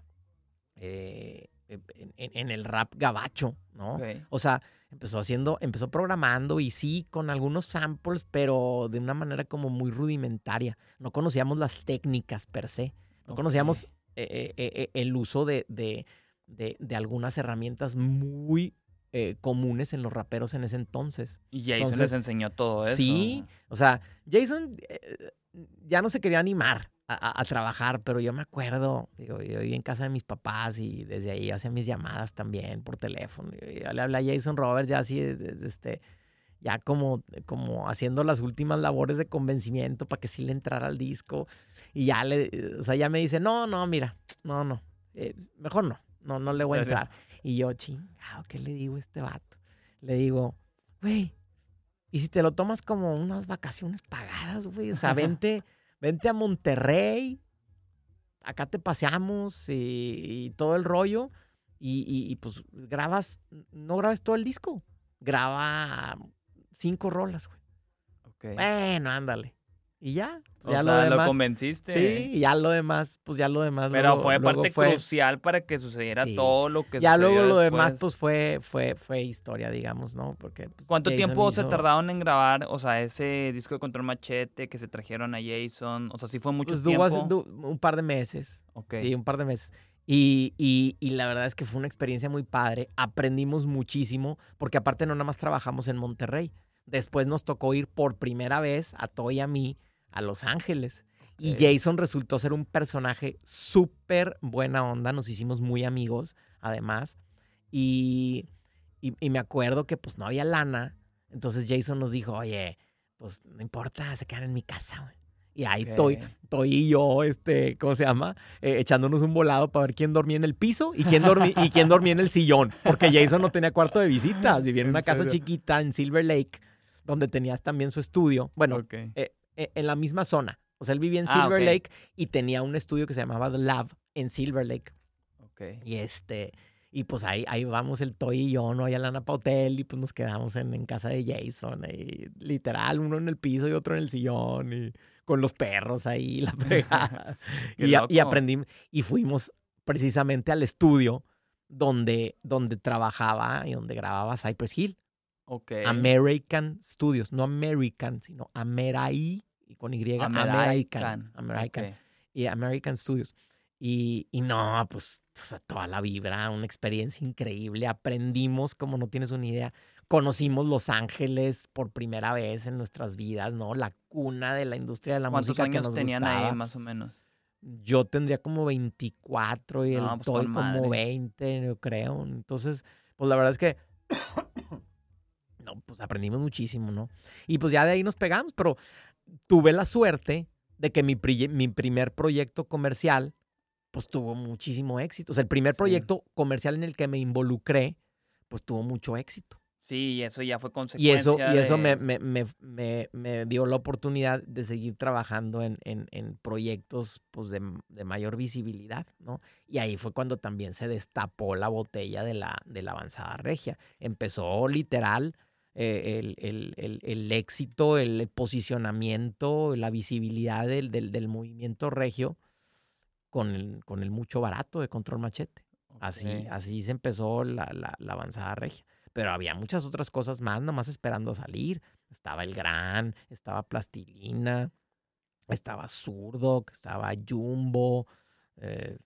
eh, en, el rap gabacho, ¿no? O sea, empezó haciendo, empezó programando y sí con algunos samples, pero de una manera como muy rudimentaria. No conocíamos las técnicas per se, no conocíamos eh, eh, eh, el uso de, de, de, algunas herramientas muy comunes en los raperos en ese entonces. Y Jason les enseñó todo eso. Sí, o sea, Jason ya no se quería animar a, trabajar, pero yo me acuerdo, digo, yo vivía en casa de mis papás y desde ahí hacía mis llamadas también por teléfono. Yo, le hablé a Jason Roberts ya así, este, ya como, como haciendo las últimas labores de convencimiento para que sí le entrara al disco. Y ya le, o sea, ya me dice, no, no, mira, no, no, eh, mejor no, no, no le voy a entrar. Y yo, chingado, ¿qué le digo a este vato? Le digo, güey, ¿y si te lo tomas como unas vacaciones pagadas, güey? O sea, <laughs> vente, vente a Monterrey, acá te paseamos y, todo el rollo. Y, y, pues grabas, no grabes todo el disco, graba cinco rolas, güey. Bueno, ándale. Y ya. O ya sea, lo, convenciste. Sí, ya lo demás, pues ya lo demás. Pero fue parte crucial para que sucediera todo lo que Ya luego lo demás, pues fue, fue, fue historia, digamos, ¿no? Porque. Pues, ¿Cuánto tiempo se tardaron en grabar, o sea, ese disco de Control Machete que se trajeron a Jason? O sea, sí fue mucho pues, tiempo. un par de meses. Ok. Sí, un par de meses. Y, y, y, la verdad es que fue una experiencia muy padre. Aprendimos muchísimo, porque aparte no nada más trabajamos en Monterrey. Después nos tocó ir por primera vez a Toy y a mí a Los Ángeles. Y Jason resultó ser un personaje súper buena onda. Nos hicimos muy amigos, además. Y, y, me acuerdo que pues no había lana. Entonces Jason nos dijo, oye, pues no importa, se quedan en mi casa, güey. Y ahí estoy, estoy y yo, este, ¿cómo se llama? Eh, echándonos un volado para ver quién dormía en el piso y quién, dormía, y quién dormía en el sillón. Porque Jason no tenía cuarto de visitas, vivía en <laughs> una casa chiquita en Silver Lake, donde tenías también su estudio. Bueno, eh, en la misma zona. O sea, él vivía en ah, Silver Lake y tenía un estudio que se llamaba The Lab en Silver Lake. Ok. Y este, y pues ahí, ahí vamos el Toy y yo, ¿no? Allá en Napa Hotel y pues nos quedamos en, en casa de Jason. Y literal, uno en el piso y otro en el sillón y con los perros ahí, la pegada. <laughs> <laughs> y, y aprendimos, y fuimos precisamente al estudio donde, donde trabajaba y donde grababa Cypress Hill. Okay. American Studios, no American, sino Amerai, y con Y, American. American. Y American Studios. Y, y no, pues toda la vibra, una experiencia increíble. Aprendimos, como no tienes una idea, conocimos Los Ángeles por primera vez en nuestras vidas, ¿no? La cuna de la industria de la música que nos tenían ahí, más o menos? Yo tendría como 24 y el pues como 20, yo creo. Entonces, pues la verdad es que no, pues aprendimos muchísimo, ¿no? Y pues ya de ahí nos pegamos, pero tuve la suerte de que mi, mi primer proyecto comercial, pues tuvo muchísimo éxito. O sea, el primer proyecto comercial en el que me involucré, pues tuvo mucho éxito. Sí, y eso ya fue consecuencia. Y eso, y eso me, me, me, me, dio la oportunidad de seguir trabajando en, en, en proyectos pues, de, de, mayor visibilidad, ¿no? Y ahí fue cuando también se destapó la botella de la, de la avanzada regia. Empezó literal eh, el, éxito, el posicionamiento, la visibilidad del, del, movimiento regio con el, con el mucho barato de Control Machete. Así, así se empezó la, la, avanzada regia. Pero había muchas otras cosas más, nomás esperando salir. Estaba el Gran, estaba Plastilina, estaba Zurdo, estaba Jumbo, eh,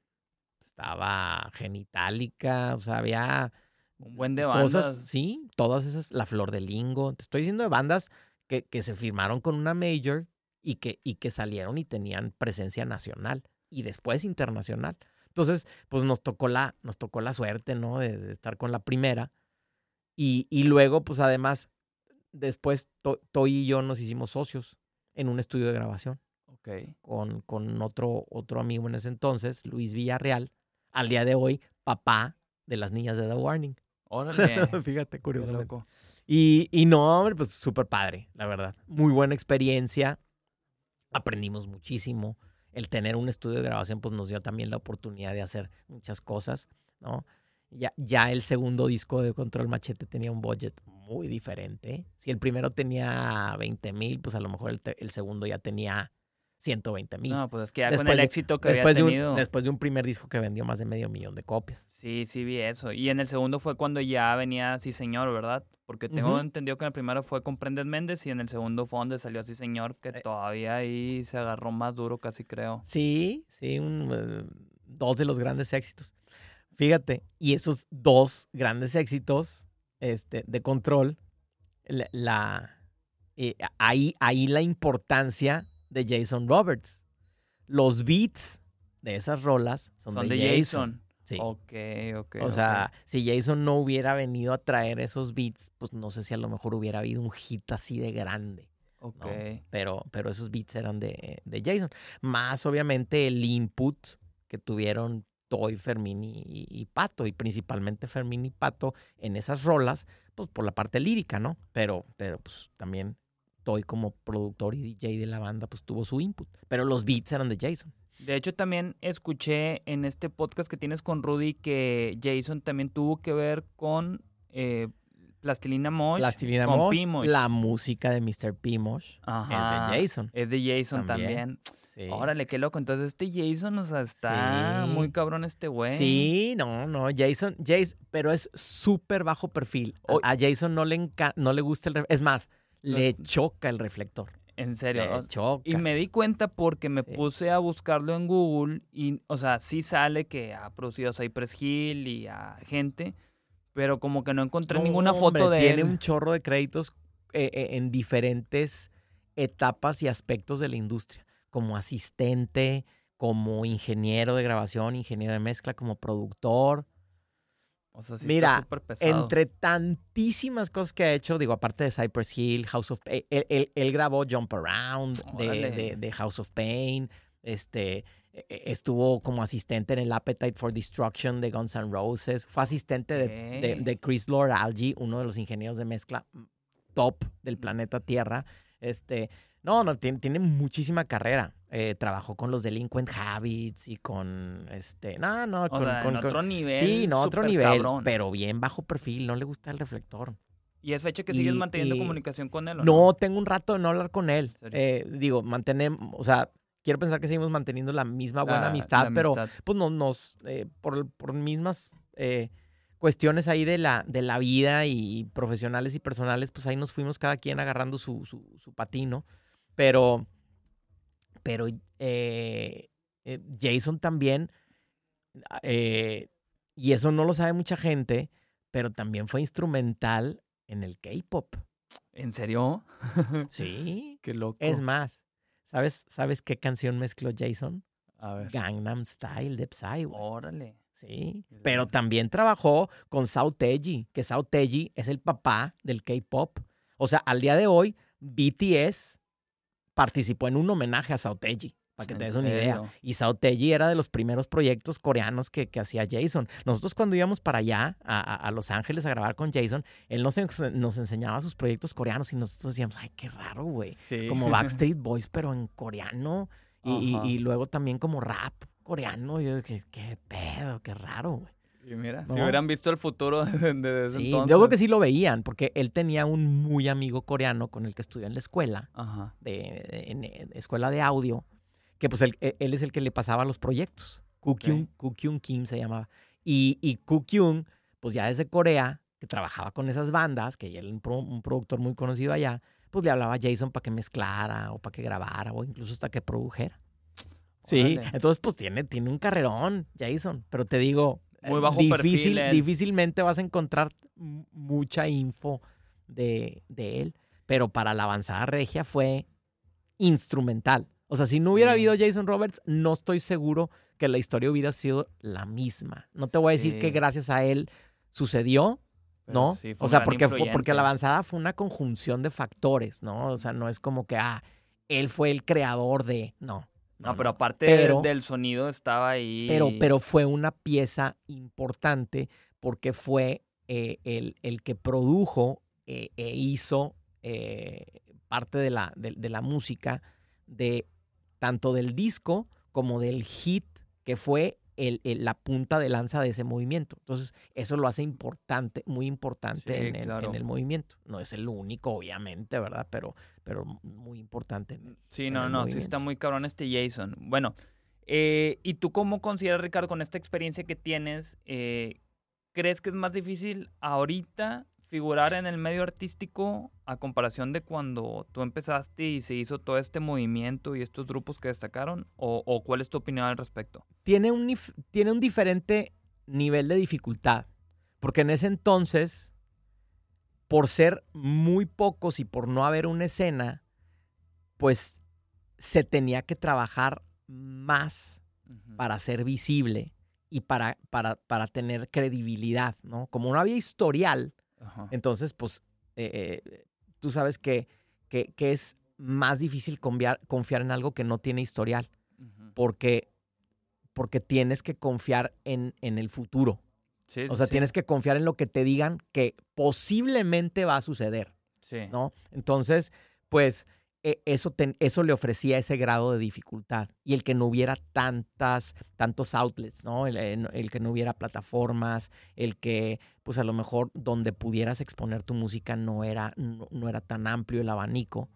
estaba Genitalica, o sea, había un buen de bandas. sí, todas esas, La Flor de Lingo. Te estoy diciendo de bandas que, que se firmaron con una major y que, y que salieron y tenían presencia nacional y después internacional. Entonces, pues nos tocó la, nos tocó la suerte, ¿no? De, estar con la primera. Y, y, luego, pues además, después Toy y yo nos hicimos socios en un estudio de grabación. Ok. Con, con otro, otro amigo en ese entonces, Luis Villarreal. Al día de hoy, papá de las niñas de The Warning. Órale. <laughs> Fíjate, curioso. Loco. Y, y no, hombre, pues súper padre, la verdad. Muy buena experiencia. Aprendimos muchísimo. El tener un estudio de grabación, pues nos dio también la oportunidad de hacer muchas cosas, ¿no? Ya, ya el segundo disco de Control Machete tenía un budget muy diferente. Si el primero tenía 20 mil, pues a lo mejor el, el segundo ya tenía 120 mil. No, pues es que ya con el éxito que había tenido. después de un primer disco que vendió más de medio millón de copias. Sí, sí vi eso. Y en el segundo fue cuando ya venía Sí Señor, ¿verdad? Porque tengo entendido que en el primero fue con Prendes Méndez y en el segundo fue donde salió Sí Señor, que eh. todavía ahí se agarró más duro, casi creo. Sí, sí, un, eh, dos de los grandes éxitos. Fíjate, y esos dos grandes éxitos este, de control, la, eh, ahí, ahí la importancia de Jason Roberts. Los beats de esas rolas son, de, Jason. Sí. Ok, ok. o sea, si Jason no hubiera venido a traer esos beats, pues no sé si a lo mejor hubiera habido un hit así de grande. Ok. Pero, pero esos beats eran de, de Jason. Más obviamente el input que tuvieron Toy, Fermín y, y, Pato, y principalmente Fermín y Pato en esas rolas, pues por la parte lírica, ¿no? Pero, pero pues también Toy como productor y DJ de la banda, pues tuvo su input. Pero los beats eran de Jason. De hecho, también escuché en este podcast que tienes con Rudy que Jason también tuvo que ver con eh, Plastilina Mosh. Plastilina con Mosh, P-Mosh. la música de Mr. P-Mosh Ajá. es de Jason. Es de Jason También. también. Sí. Órale, qué loco. Entonces este Jason, o sea, está Sí. muy cabrón este güey. Sí, no, no, Jason, Jason, pero es súper bajo perfil. A- Jason no le enca- no le gusta el es más, Los- le choca el reflector. En serio. Le choca. Y me di cuenta porque me Sí. puse a buscarlo en Google y, o sea, sí sale que ha producido a Cypress Hill y a gente, pero como que no encontré No, ninguna hombre, foto de tiene él. un chorro de créditos eh, eh, en diferentes etapas y aspectos de la industria, como asistente, como ingeniero de grabación, ingeniero de mezcla, como productor. O sea, sí Mira, está súper pesado. Entre tantísimas cosas que ha hecho, digo, aparte de Cypress Hill, House of Pain, él, él- él grabó Jump Around de, de- de House of Pain, este, e- e- estuvo como asistente en el Appetite for Destruction de Guns N' Roses, fue asistente de, de- Chris Lord Alge, uno de los ingenieros de mezcla top del planeta Tierra. Este, no, no, tiene, tiene muchísima carrera. Eh, trabajó con los Delinquent Habits y con, este, no, no, O con, sea, con- en con- otro nivel. Sí, no, otro nivel, cabrón. pero bien bajo perfil, no le gusta el reflector. Y es fecha que sigues y- manteniendo y- comunicación con él, ¿o No, tengo un rato de no hablar con él. Eh, digo, mantenemos, o sea, quiero pensar que seguimos manteniendo la misma buena La- amistad, la pero amistad. pues no, nos, eh, por, por mismas eh, cuestiones ahí de la, de la vida y profesionales y personales, pues ahí nos fuimos cada quien agarrando su, su, su patino. Pero, pero eh, eh, Jason también, eh, y eso no lo sabe mucha gente, pero también fue instrumental en el K-pop. ¿En serio? <laughs> Sí. Qué loco. Es más, ¿sabes, ¿sabes qué canción mezcló Jason? A ver. Gangnam Style de Psy. Órale. Sí. Pero también trabajó con Sao Teji, que Sao Teji es el papá del K-pop. O sea, al día de hoy, BTS participó en un homenaje a Sao Teji, para que ¿En te des una idea. Y Sao Teji era de los primeros proyectos coreanos que, que hacía Jason. Nosotros cuando íbamos para allá, a, a- Los Ángeles, a grabar con Jason, él nos, nos enseñaba sus proyectos coreanos y nosotros decíamos, ay, qué raro, güey Sí. como <laughs> Backstreet Boys, pero en coreano. Y, y- y luego también como rap coreano. Yo dije, qué pedo, qué raro, güey. Y mira, si hubieran visto el futuro <laughs> de, de ese Sí, entonces. yo creo que sí lo veían, porque él tenía un muy amigo coreano con el que estudió en la escuela, Ajá. de, en, en escuela de audio, que pues él, él es el que le pasaba los proyectos. Kukyung, Kukyung Kim se llamaba. Y, y Kukyung, pues ya desde Corea, que trabajaba con esas bandas, que él era un, pro- un productor muy conocido allá, pues le hablaba a Jason para que mezclara o para que grabara o incluso hasta que produjera. Sí, Órale. entonces pues tiene, tiene un carrerón, Jason, pero te digo, Muy bajo difícil, perfil difícilmente vas a encontrar mucha info de, de él, pero para la avanzada regia fue instrumental. O sea, si no hubiera Sí. habido Jason Roberts, no estoy seguro que la historia hubiera sido la misma. No te voy a decir que gracias a él sucedió, ¿no? sí, fue o sea, porque, fue, porque la avanzada fue una conjunción de factores, ¿no? O sea, no es como que, ah, él fue el creador de... No. No, pero aparte Pero- del sonido estaba ahí. Pero, pero fue una pieza importante porque fue eh, el, el que produjo eh, e hizo eh, parte de la, de, de la música de tanto del disco como del hit que fue el- el- la punta de lanza de ese movimiento. Entonces, eso lo hace importante, muy importante Sí, en, el, claro. en el movimiento. No es el único, obviamente, ¿verdad? Pero, pero muy importante. en Sí, en no, no, sí está muy cabrón este Jason. Bueno, eh, ¿y tú cómo consideras, Ricardo, con esta experiencia que tienes, eh, crees que es más difícil ahorita figurar en el medio artístico a comparación de cuando tú empezaste y se hizo todo este movimiento y estos grupos que destacaron? ¿O, o cuál es tu opinión al respecto? tiene un, tiene un diferente nivel de dificultad. Porque en ese entonces, por ser muy pocos y por no haber una escena, pues se tenía que trabajar más para ser visible y para, para, para tener credibilidad, ¿no? Como no había historial, Ajá. entonces, pues, eh, eh, tú sabes que, que, que es más difícil confiar, confiar en algo que no tiene historial, porque, porque tienes que confiar en, en el futuro. Sí, O sea, sí. tienes que confiar en lo que te digan que posiblemente va a suceder, Sí. ¿no? Entonces, pues eso, te- eso le ofrecía ese grado de dificultad y el que no hubiera tantas, tantos outlets, ¿no? El, que no hubiera plataformas, el que, pues a lo mejor donde pudieras exponer tu música no era, no, no era tan amplio el abanico.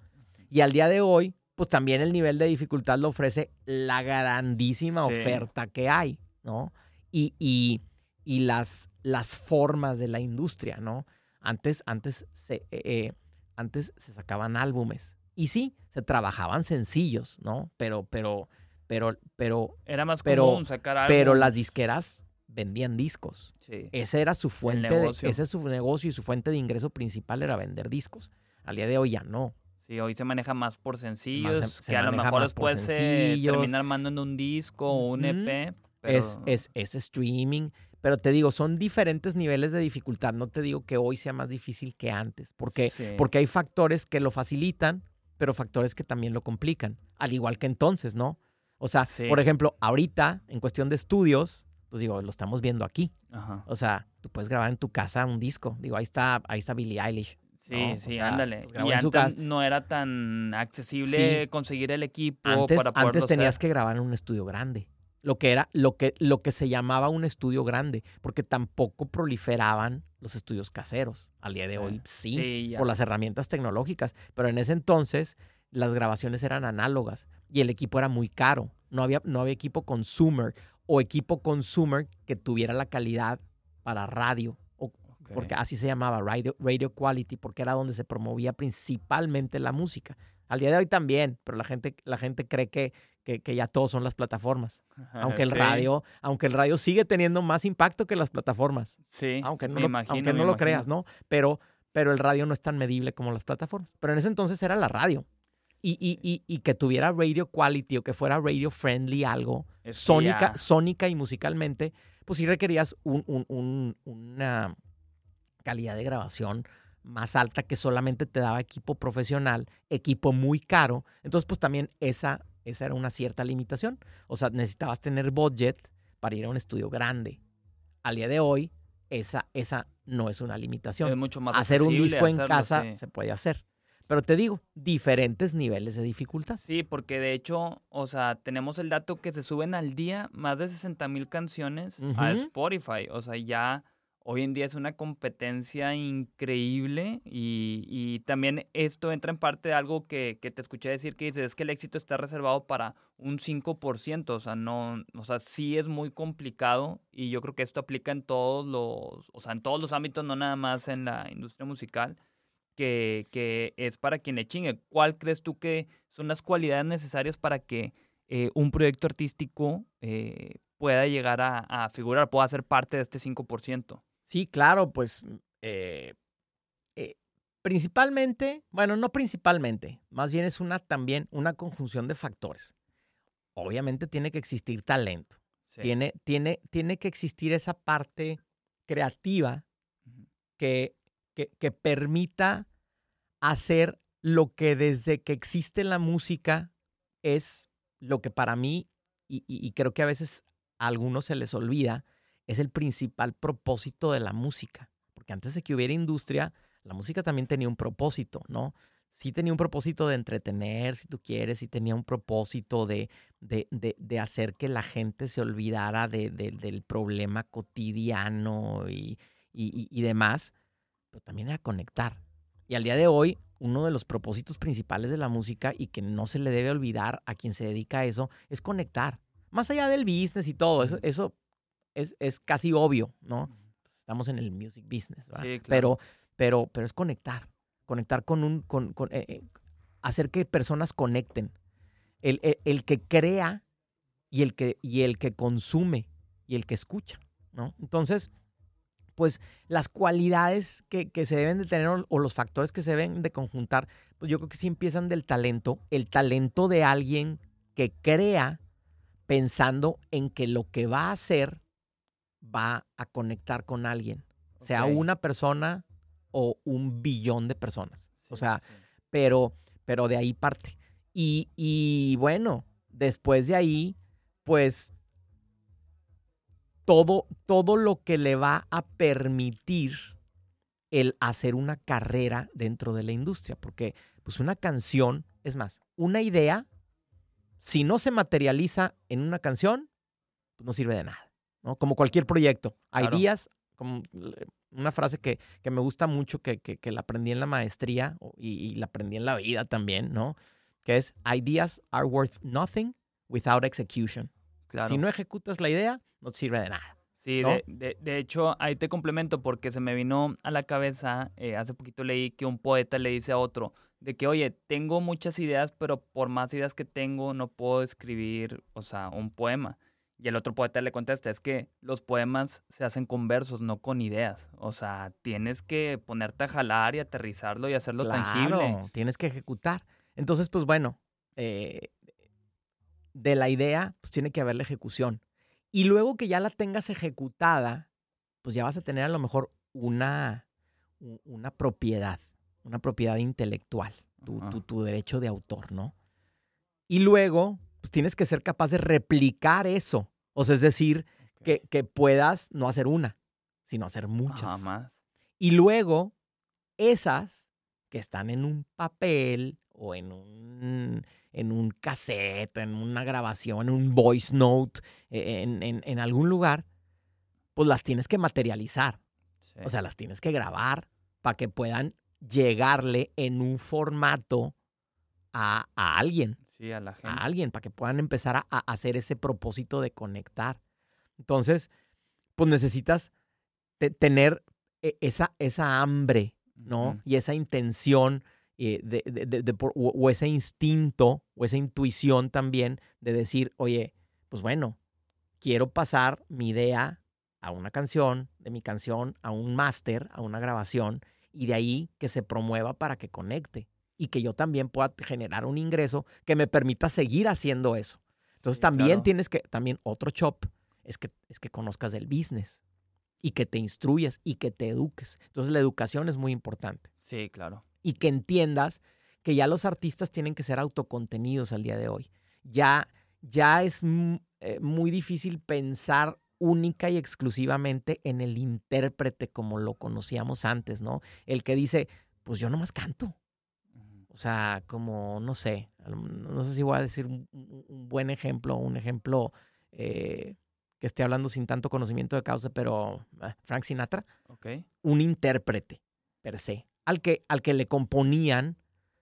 Y al día de hoy, pues también el nivel de dificultad lo ofrece la grandísima Sí. oferta que hay, ¿no? Y, y, y las, las formas de la industria, ¿no? Antes, antes, se, eh, eh, antes se sacaban álbumes. Y sí, se trabajaban sencillos, ¿no? Pero, pero, pero, pero, Era más pero- común sacar algo. pero las disqueras vendían discos. Sí. Ese era su fuente, de, ese es su negocio y su fuente de ingreso principal era vender discos. Al día de hoy ya no. Sí, hoy se maneja más por sencillos, Más se- se que a lo mejor después se sencillos. termina armando en un disco o un. EP. Pero... Es, es, es streaming. Pero te digo, son diferentes niveles de dificultad. No te digo que hoy sea más difícil que antes. Porque, Sí. porque hay factores que lo facilitan, pero factores que también lo complican. Al igual que entonces, ¿no? O sea, Sí. por ejemplo, ahorita, en cuestión de estudios, pues digo, lo estamos viendo aquí. Ajá. O sea, tú puedes grabar en tu casa un disco. Digo, ahí está, ahí está Billie Eilish. Sí, ¿no? O sí, sea, ándale. pues, y antes no era tan accesible Sí. conseguir el equipo Antes, para poderlo antes tenías hacer. que grabar en un estudio grande. Lo que era, lo que, lo que se llamaba un estudio grande, porque tampoco proliferaban los estudios caseros. Al día de hoy sí, por las herramientas tecnológicas. Pero en ese entonces las grabaciones eran análogas y el equipo era muy caro. No había, no había equipo consumer o equipo consumer que tuviera la calidad para radio. o-. Porque así se llamaba, radio, radio quality, porque era donde se promovía principalmente la música. Al día de hoy también, pero la gente, la gente cree que, que, que ya todos son las plataformas. Aunque el Sí, radio, aunque el radio sigue teniendo más impacto que las plataformas. Sí, Aunque no, lo, imagino, aunque no lo creas, ¿no? Pero, pero el radio no es tan medible como las plataformas. Pero en ese entonces era la radio. Y, y, y, y que tuviera radio quality o que fuera radio friendly algo, Es sónica, sónica y musicalmente, pues sí requerías un- un- un- una calidad de grabación más alta que solamente te daba equipo profesional, equipo muy caro. Entonces, pues también esa, esa era una cierta limitación. O sea, necesitabas tener budget para ir a un estudio grande. Al día de hoy, esa, esa no es una limitación. es mucho más Hacer un disco en casa sí. se puede hacer. Pero te digo, diferentes niveles de dificultad. Sí, porque de hecho, o sea, tenemos el dato que se suben al día más de 60 mil canciones a. Spotify. O sea, ya hoy en día es una competencia increíble y, y también esto entra en parte de algo que, que te escuché decir que dices, es que el éxito está reservado para un 5%. O sea, no, o sea, sí es muy complicado y yo creo que esto aplica en todos los, o sea, en todos los ámbitos, no nada más en la industria musical que, que es para quien le chingue. ¿Cuál crees tú que son las cualidades necesarias para que eh, un proyecto artístico eh, pueda llegar a, a figurar, pueda ser parte de este 5%? Sí, claro, pues eh, eh, principalmente, bueno, no principalmente, más bien es una también una conjunción de factores. Obviamente tiene que existir talento, Sí. tiene, tiene, tiene que existir esa parte creativa que, que permita hacer lo que desde que existe la música es lo que para mí, y, y- y creo que a veces a algunos se les olvida, es el principal propósito de la música. Porque antes de que hubiera industria, la música también tenía un propósito, ¿no? Sí tenía un propósito de entretener, si tú quieres, sí tenía un propósito de, de, de- de hacer que la gente se olvidara de- de- del problema cotidiano y, y- y- y demás, pero también era conectar. Y al día de hoy, uno de los propósitos principales de la música y que no se le debe olvidar a quien se dedica a eso es conectar. Más allá del business y todo, eso, eso es, es casi obvio, ¿no? Estamos en el music business, ¿verdad? Sí, claro. Pero, pero, pero es conectar. Conectar con un. Con, con, eh, eh, hacer que personas conecten. El, el- el que crea y el que, y el que consume y el que escucha, ¿no? Entonces, pues las cualidades que, que se deben de tener o, o los factores que se deben de conjuntar, pues yo creo que sí empiezan del talento. El talento de alguien que crea pensando en que lo que va a hacer va a conectar con alguien, sea una persona o un billón de personas. o sea, pero, pero de ahí parte. Y, y bueno, después de ahí, pues todo, todo lo que le va a permitir el hacer una carrera dentro de la industria, porque pues una canción, es más, una idea, si no se materializa en una canción, pues no sirve de nada, ¿no? Como cualquier proyecto. Hay días, como una frase que, me gusta mucho, que, la aprendí en la maestría y, la aprendí en la vida también, ¿no? Que es, ideas are worth nothing without execution. Si no ejecutas la idea, no te sirve de nada. Sí, de, de, hecho, ahí te complemento porque se me vino a la cabeza, eh, hace poquito leí que un poeta le dice a otro, de que, oye, tengo muchas ideas, pero por más ideas que tengo, no puedo escribir, o sea, un poema. Y el otro poeta le contesta, es que los poemas se hacen con versos, no con ideas. O sea, tienes que ponerte a jalar y aterrizarlo y hacerlo claro, tangible. Tienes que ejecutar. Entonces, pues bueno, eh, de la idea, pues tiene que haber la ejecución. Y luego que ya la tengas ejecutada, pues ya vas a tener a lo mejor una, una propiedad, una propiedad intelectual, tu, tu, derecho de autor, ¿no? Y luego, pues tienes que ser capaz de replicar eso. O sea, es decir, que, que, puedas no hacer una, sino hacer muchas. más. Y luego, esas que están en un papel o en un en un cassette, en una grabación, en un voice note, e, en, algún lugar, pues las tienes que materializar. O sea, las tienes que grabar para que puedan llegarle en un formato a, alguien. Sí, a la gente. A alguien, para que puedan empezar a, hacer ese propósito de conectar. Entonces, pues necesitas tener e, esa, esa hambre, ¿no? Y esa intención eh, de, o, ese instinto o esa intuición también de decir, oye, pues bueno, quiero pasar mi idea a una canción, de mi canción a un máster, a una grabación, y de ahí que se promueva para que conecte y que yo también pueda generar un ingreso que me permita seguir haciendo eso. Entonces también tienes que, también otro chop es que, es que conozcas del business y que te instruyas y que te eduques. Entonces la educación es muy importante. Sí, claro y que entiendas que ya los artistas tienen que ser autocontenidos al día de hoy. Ya, ya es eh, muy difícil pensar única y exclusivamente en el intérprete como lo conocíamos antes, ¿no? El que dice, pues yo nomás canto. O sea, como, no sé, no sé si voy a decir un, buen ejemplo, un ejemplo eh, que esté hablando sin tanto conocimiento de causa, pero ah, Frank Sinatra, okay. un intérprete per se al que, al que le componían,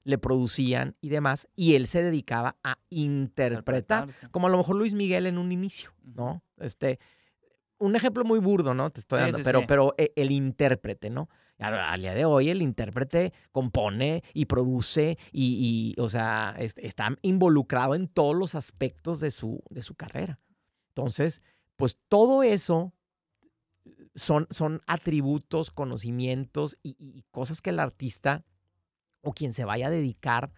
le producían y demás, y él se dedicaba a interpretar, como a lo mejor Luis Miguel en un inicio, ¿no? Este, un ejemplo muy burdo, ¿no? Te estoy dando, pero, pero eh, el intérprete, ¿no? Al día de hoy el intérprete compone y produce y, o sea, está involucrado en todos los aspectos de su, de su carrera. Entonces, pues todo eso son, son atributos, conocimientos y, cosas que el artista o quien se vaya a dedicar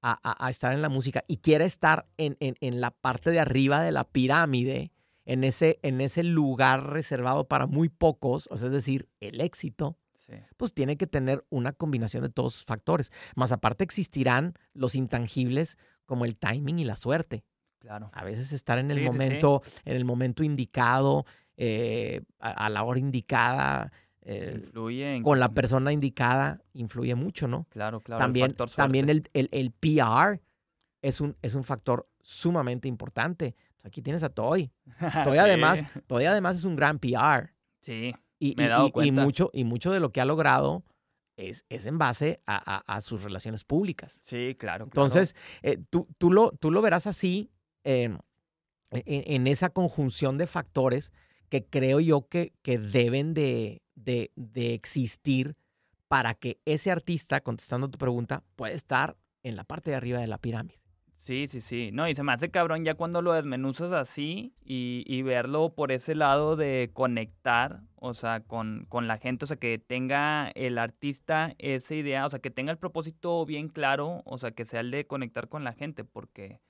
a, estar en la música y quiera estar en, la parte de arriba de la pirámide, en ese, en ese lugar reservado para muy pocos, es decir, el éxito, pues tiene que tener una combinación de todos esos factores. Más aparte existirán los intangibles como el timing y la suerte. Claro. A veces estar en el momento, en el momento indicado, eh, a, la hora indicada, eh, influye con la persona indicada, influye mucho, ¿no? Claro, claro. También, el, también el, el, PR es un, es un factor sumamente importante. Pues aquí tienes a Toy. <laughs> Toy, además, Toy además es un gran PR. Sí, y, me he dado cuenta. Y mucho, y mucho de lo que ha logrado es, es en base a, a, sus relaciones públicas. Sí, claro. Entonces, eh, tú, tú, lo, tú lo verás así en, en, esa conjunción de factores que creo yo que, que deben de, de, de, existir para que ese artista, contestando tu pregunta, pueda estar en la parte de arriba de la pirámide. Sí, sí, sí. No, y se me hace cabrón ya cuando lo desmenuzas así y, y verlo por ese lado de conectar, o sea, con, con, la gente, o sea, que tenga el artista esa idea, o sea, que tenga el propósito bien claro, o sea, que sea el de conectar con la gente, porque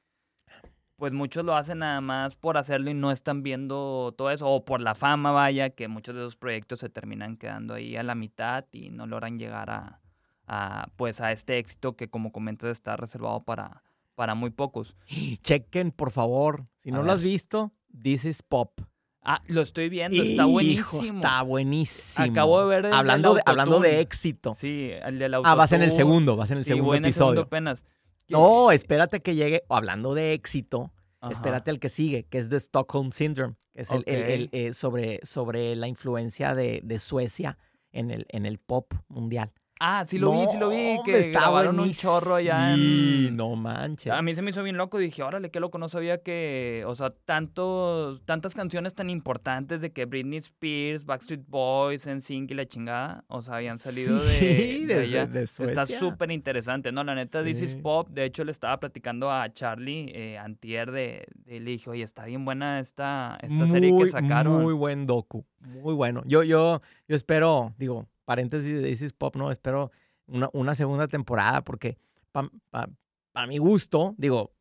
pues muchos lo hacen nada más por hacerlo y no están viendo todo eso, o por la fama, vaya, que muchos de esos proyectos se terminan quedando ahí a la mitad y no logran llegar a, a pues a este éxito que como comentas está reservado para, para muy pocos. <gasps> Chequen, por favor, si no lo has visto, This is Pop. Ah, lo estoy viendo, está buenísimo. está buenísimo. Acabo de ver el hablando, de, hablando de éxito. Sí, el del Ah, vas en el segundo, vas en el segundo episodio. apenas. No, espérate que llegue, hablando de éxito, espérate al que sigue, que es The Stockholm Syndrome, que es el, eh, sobre, sobre la influencia de, de Suecia en el, en el pop mundial. Ah, sí lo vi, sí lo vi, que grabaron un chorro allá sí, no manches. A mí se me hizo bien loco, dije, órale, qué loco, no sabía que, o sea, tantos, tantas canciones tan importantes de que Britney Spears, Backstreet Boys, NSYNC y la chingada, o sea, habían salido de, de, <laughs> allá. Está súper interesante, ¿no? La neta, This is Pop, de hecho le estaba platicando a Charlie eh, antier de, le dije, oye, está bien buena esta, esta serie que sacaron. Muy buen docu, muy bueno. Yo, yo, yo espero, digo, paréntesis de This Pop, ¿no? Espero una, segunda temporada porque para mi gusto, digo,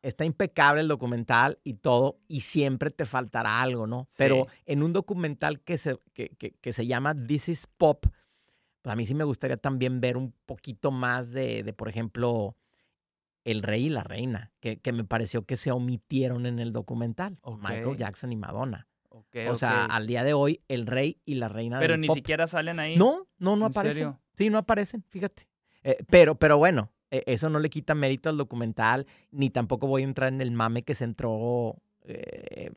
está impecable el documental y todo y siempre te faltará algo, ¿no? Pero en un documental que se, que, que, se llama This is Pop, pues a mí sí me gustaría también ver un poquito más de, de por ejemplo, el rey y la reina, que, que, me pareció que se omitieron en el documental, Michael Jackson y Madonna o sea, al día de hoy, el rey y la reina Pero ni siquiera salen ahí. No, no, no aparecen. Sí, no aparecen, fíjate. Eh, pero, pero bueno, e, eso no le quita mérito al documental, ni tampoco voy a entrar en el mame que se entró eh,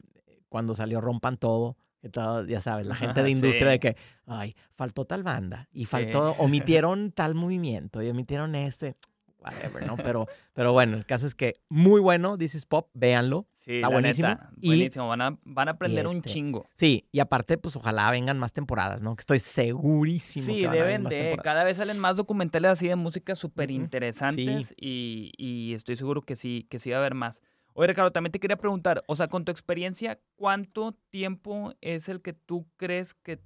cuando salió Rompan Todo. Que todo, ya sabes, la gente de <laughs> industria de que, ay, faltó tal banda y faltó, omitieron tal movimiento y omitieron este whatever, ¿no? Pero, pero bueno, el caso es que muy bueno, This is Pop, véanlo. Sí, está buenísimo. buenísimo, van a, van a aprender un este, chingo. Sí, y aparte, pues ojalá vengan más temporadas, ¿no? Que estoy segurísimo. Sí, que van deben de. Cada vez salen más documentales así de música súper interesantes y, y, estoy seguro que sí, que sí va a haber más. Oye, Ricardo, también te quería preguntar, o sea, con tu experiencia, ¿cuánto tiempo es el que tú crees que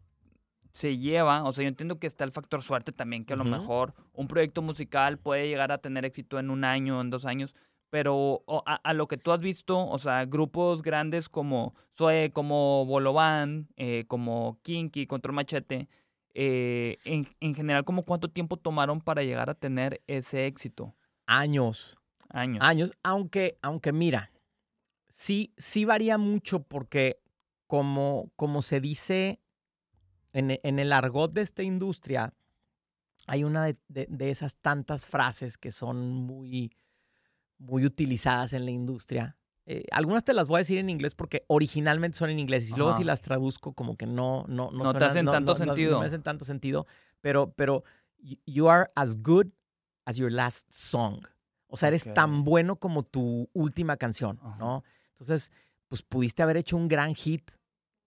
se lleva, o sea, yo entiendo que está el factor suerte también, que a lo mejor un proyecto musical puede llegar a tener éxito en un año, en dos años, pero a, lo que tú has visto, o sea, grupos grandes como Zoe, como Bolovan, eh, como Kinky, Control Machete, eh, en, en, general, ¿cómo cuánto tiempo tomaron para llegar a tener ese éxito? Años. Años. Años, aunque, aunque mira, sí, sí varía mucho porque como, como se dice en, el argot de esta industria hay una de, esas tantas frases que son muy, muy utilizadas en la industria. Eh, algunas te las voy a decir en inglés porque originalmente son en inglés y luego si las traduzco como que no no no, te hacen tanto sentido. No, me hacen tanto sentido, pero pero you are as good as your last song. O sea, eres tan bueno como tu última canción, ¿no? Entonces, pues pudiste haber hecho un gran hit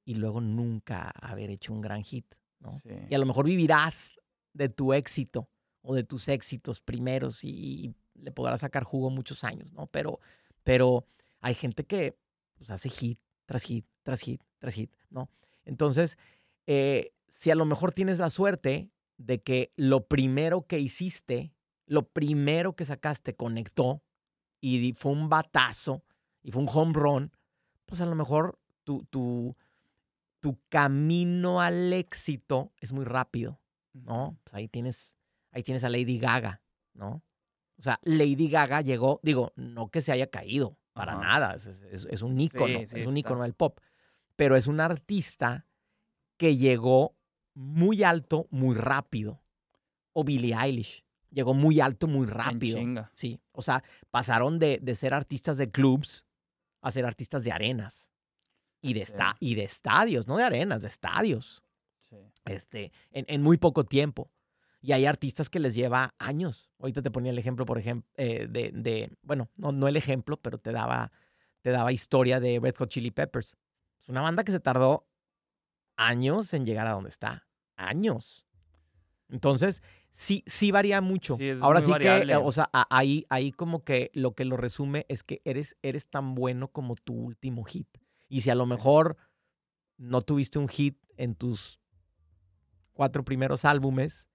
y luego nunca haber hecho un gran hit, ¿no? Y a lo mejor vivirás de tu éxito o de tus éxitos primeros y, le podrás sacar jugo muchos años, ¿no? Pero, pero hay gente que pues, hace hit tras hit, tras hit, tras hit, ¿no? Entonces, eh, si a lo mejor tienes la suerte de que lo primero que hiciste, lo primero que sacaste conectó y fue un batazo y fue un home run, pues a lo mejor tu, tu, tu camino al éxito es muy rápido, ¿no? Pues ahí tienes, ahí tienes a Lady Gaga, ¿no? O sea, Lady Gaga llegó, digo, no que se haya caído, para nada, es, un ícono, es un ícono del pop, pero es un artista que llegó muy alto, muy rápido. O Billie Eilish, llegó muy alto, muy rápido. Sí, o sea, pasaron de, de ser artistas de clubs a ser artistas de arenas y de, y de estadios, no de arenas, de estadios. Este, en, muy poco tiempo. Y hay artistas que les lleva años. Ahorita te ponía el ejemplo, por ejemplo, eh, de, de, bueno, no, no el ejemplo, pero te daba, te daba historia de Red Hot Chili Peppers. Es una banda que se tardó años en llegar a donde está. Años. Entonces, sí, sí varía mucho. Ahora sí que, o sea, ahí, ahí como que lo que lo resume es que eres, eres tan bueno como tu último hit. Y si a lo mejor no tuviste un hit en tus cuatro primeros álbumes,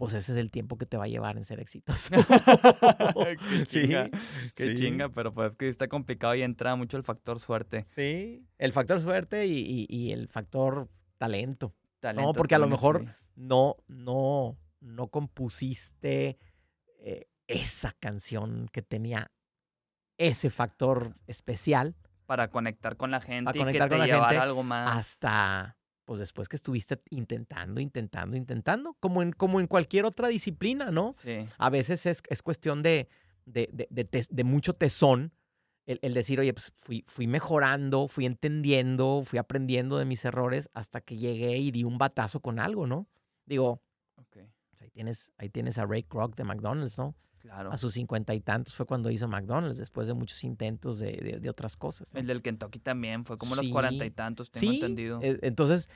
pues ese es el tiempo que te va a llevar en ser exitoso. <laughs> qué <laughs> chinga, qué chinga, pero pues es que está complicado y entra mucho el factor suerte. Sí, el factor suerte y, el factor talento. talento no, porque a lo mejor no, no, no compusiste eh, esa canción que tenía ese factor especial. Para conectar con la gente y que te llevara algo más. Hasta, pues después que estuviste intentando, intentando, intentando, como en, como en cualquier otra disciplina, ¿no? Sí. A veces es, cuestión de, de, mucho tesón el, decir, oye, pues fui, fui mejorando, fui entendiendo, fui aprendiendo de mis errores hasta que llegué y di un batazo con algo, ¿no? Digo, okay. ahí, tienes, ahí tienes a Ray Kroc de McDonald's, ¿no? A sus cincuenta y tantos fue cuando hizo McDonald's, después de muchos intentos de, otras cosas. El del Kentucky también fue como los cuarenta y tantos, tengo entendido. E, entonces,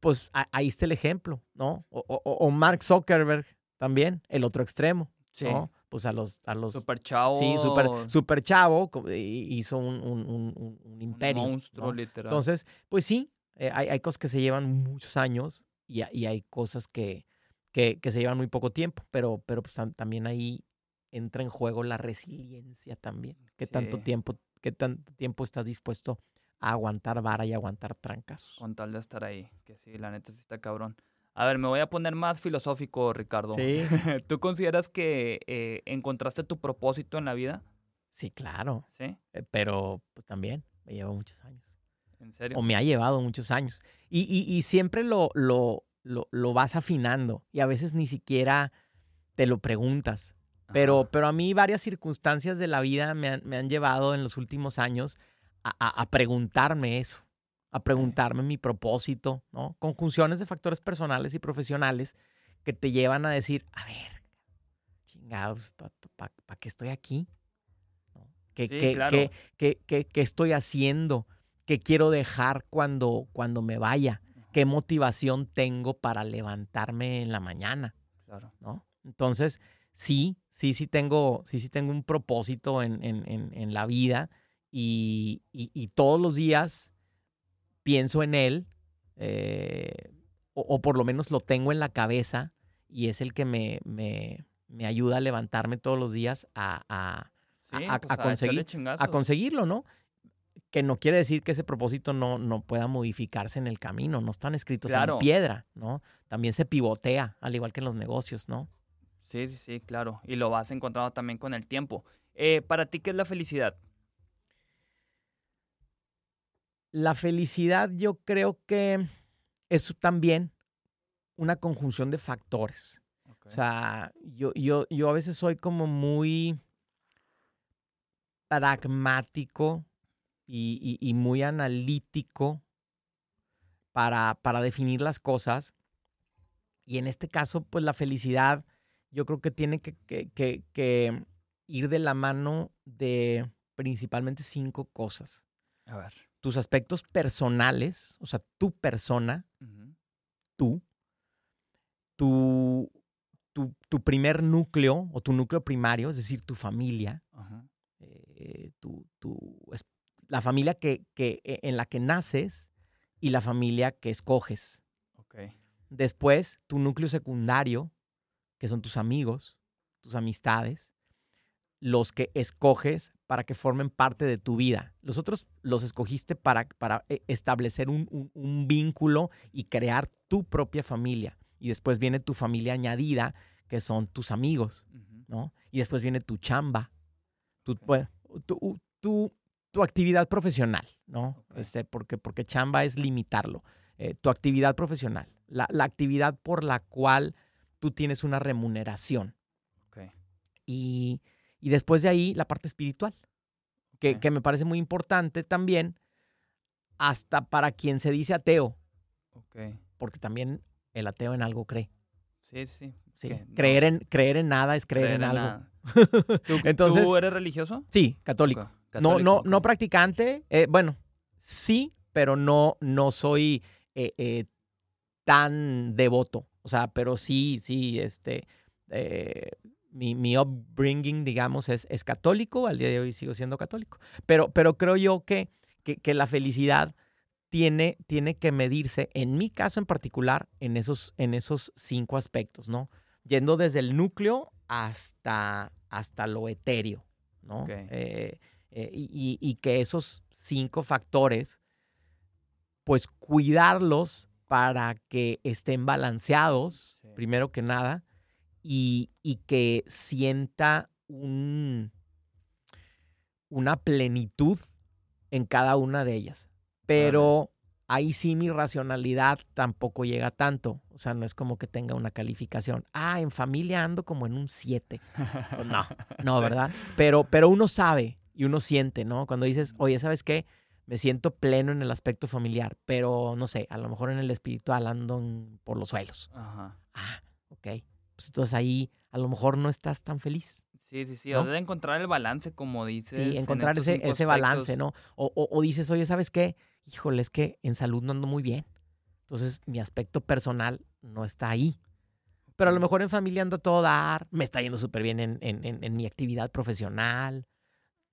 pues ahí está el ejemplo, ¿no? O, Mark Zuckerberg también, el otro extremo, sí. ¿no? Pues a los... A los super chavo. Sí, super, super chavo, hizo un, un, imperio. Un monstruo, literal. Entonces, pues sí, eh, hay, hay, cosas que se llevan muchos años y, y hay cosas que, que, que, se llevan muy poco tiempo, pero, pero pues, también ahí entra en juego la resiliencia también. ¿Qué tanto tiempo, qué tanto tiempo estás dispuesto a aguantar vara y aguantar trancas? Con tal de estar ahí, que sí, la neta sí está cabrón. A ver, me voy a poner más filosófico, Ricardo. Sí. <laughs> ¿Tú consideras que eh, encontraste tu propósito en la vida? Sí, claro. Sí. Eh, pero pues también me llevó muchos años. ¿En serio? O me ha llevado muchos años. Y, y, siempre lo, lo, lo, lo, vas afinando. Y a veces ni siquiera te lo preguntas. Pero, pero a mí varias circunstancias de la vida me han, me han llevado en los últimos años a, a, preguntarme eso, a preguntarme mi propósito, ¿no? Conjunciones de factores personales y profesionales que te llevan a decir, a ver, chingados, ¿para pa, qué estoy aquí? ¿Qué, qué, qué, qué, estoy haciendo? ¿Qué quiero dejar cuando, cuando me vaya? ¿Qué motivación tengo para levantarme en la mañana? Claro. ¿no? Entonces, sí, sí, sí tengo, sí, sí tengo un propósito en, en, en, la vida y, y, todos los días pienso en él, eh, o, por lo menos lo tengo en la cabeza y es el que me, me, me ayuda a levantarme todos los días a, a, a, pues, conseguir, a conseguirlo, ¿no? Que no quiere decir que ese propósito no, no pueda modificarse en el camino, no están escritos en piedra, ¿no? También se pivotea, al igual que en los negocios, ¿no? Sí, sí, sí, claro. Y lo vas encontrando también con el tiempo. Eh, ¿Para ti qué es la felicidad? La felicidad yo creo que es también una conjunción de factores. O sea, yo, yo, yo a veces soy como muy pragmático y, muy analítico para, para definir las cosas. Y en este caso, pues la felicidad yo creo que tiene que, ir de la mano de principalmente cinco cosas. A ver. Tus aspectos personales, o sea, tu persona, tú, tu, tu, primer núcleo o tu núcleo primario, es decir, tu familia, eh, tu, la familia que, que, e, en la que naces y la familia que escoges. Okay. Después, tu núcleo secundario, que son tus amigos, tus amistades, los que escoges para que formen parte de tu vida. Los otros los escogiste para, para eh, establecer un, vínculo y crear tu propia familia. Y después viene tu familia añadida, que son tus amigos, ¿no? Y después viene tu chamba, tu, tu, actividad profesional, ¿no? Este, porque, porque chamba es limitarlo. Eh, tu actividad profesional, la, la actividad por la cual tú tienes una remuneración. Y, después de ahí, la parte espiritual, que, me parece muy importante también, hasta para quien se dice ateo. Porque también el ateo en algo cree. Sí, sí. sí. Creer, en, creer en nada es creer, en, algo. <laughs> ¿Tú, Entonces, ¿Tú eres religioso? Sí, católico. no, no, no practicante. Eh, bueno, sí, pero no, no soy eh, eh, tan devoto. O sea, pero sí, sí, este, eh, mi, mi, upbringing, digamos, es, es, católico. Al día de hoy sigo siendo católico. Pero, pero creo yo que, que, la felicidad tiene, tiene que medirse, en mi caso en particular, en esos, en esos cinco aspectos, ¿no? yendo desde el núcleo hasta, hasta lo etéreo, ¿no? Eh, eh, y- y que esos cinco factores, pues cuidarlos para que estén balanceados, Sí. primero que nada, y, y que sienta un, una plenitud en cada una de ellas. Pero ahí sí mi racionalidad tampoco llega tanto. O sea, no es como que tenga una calificación. Ah, en familia ando como en un 7. Pues no, <laughs> no. ¿verdad? Pero, pero uno sabe y uno siente, ¿no? Cuando dices, oye, ¿sabes qué? Me siento pleno en el aspecto familiar, pero no sé, a lo mejor en el espiritual ando en- por los suelos. Ajá. Ah, ok. Pues entonces ahí a lo mejor no estás tan feliz. Sí, sí, sí. ¿No? O sea, de encontrar el balance, como dices. Sí, en encontrar ese, ese balance. ¿no? O, o- o dices, oye, ¿sabes qué? Híjole, es que en salud no ando muy bien. Entonces mi aspecto personal no está ahí. Pero a lo mejor en familia ando todo dar, me está yendo súper bien en, en- en- en mi actividad profesional,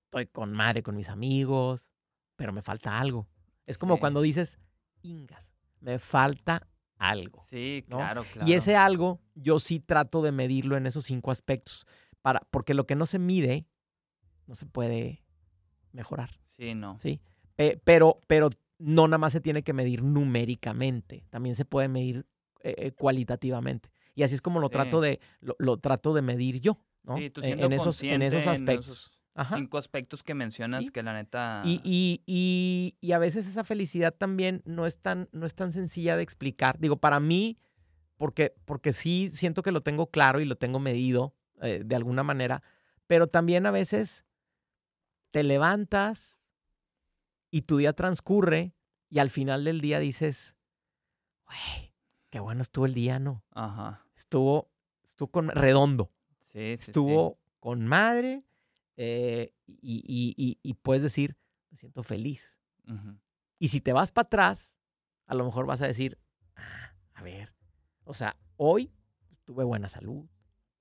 estoy con madre, con mis amigos, pero me falta algo. Es como Sí. cuando dices, ingas, me falta algo. Sí, ¿no? claro, claro. Y ese algo, yo sí trato de medirlo en esos cinco aspectos, para, porque lo que no se mide, no se puede mejorar. Sí, no. ¿sí? Pe- pero, pero no nada más se tiene que medir numéricamente, también se puede medir eh, eh, cualitativamente. Y así es como lo Sí. trato de, lo, lo trato de medir yo, ¿no? Sí, tú Eh, siendo en, esos, en esos aspectos. esos Ajá. cinco aspectos que mencionas Sí. que la neta... Y, y, y, y a veces esa felicidad también no es tan, no es tan sencilla de explicar. Digo, para mí, porque, porque sí siento que lo tengo claro y lo tengo medido eh, de alguna manera, pero también a veces te levantas y tu día transcurre y al final del día dices, güey, qué bueno estuvo el día, ¿no? Ajá. Estuvo, estuvo con, redondo Sí, sí, sí. estuvo con madre eh, y, y- y- y puedes decir, me siento feliz. Y si te vas para atrás, a lo mejor vas a decir, "Ah, a ver, o sea, hoy tuve buena salud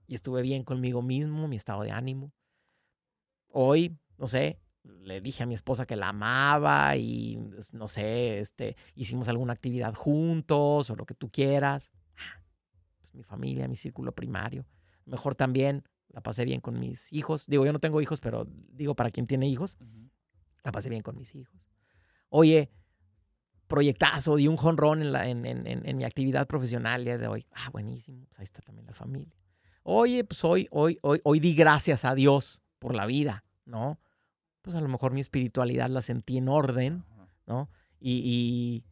y estuve bien conmigo mismo, mi estado de ánimo. Hoy, no sé, le dije a mi esposa que la amaba y, pues, no sé, este, hicimos alguna actividad juntos o lo que tú quieras. Ah, Pues mi familia, mi círculo primario. Mejor también la pasé bien con mis hijos. Digo, yo no tengo hijos, pero digo para quien tiene hijos, la pasé bien con mis hijos. Oye, proyectazo, di un jonrón en, la, en, en- en- mi actividad profesional el día de hoy. Ah, buenísimo, pues ahí está también la familia. Oye, pues hoy, hoy, hoy, hoy di gracias a Dios por la vida, ¿no? Pues a lo mejor mi espiritualidad la sentí en orden. ¿no? Y, y,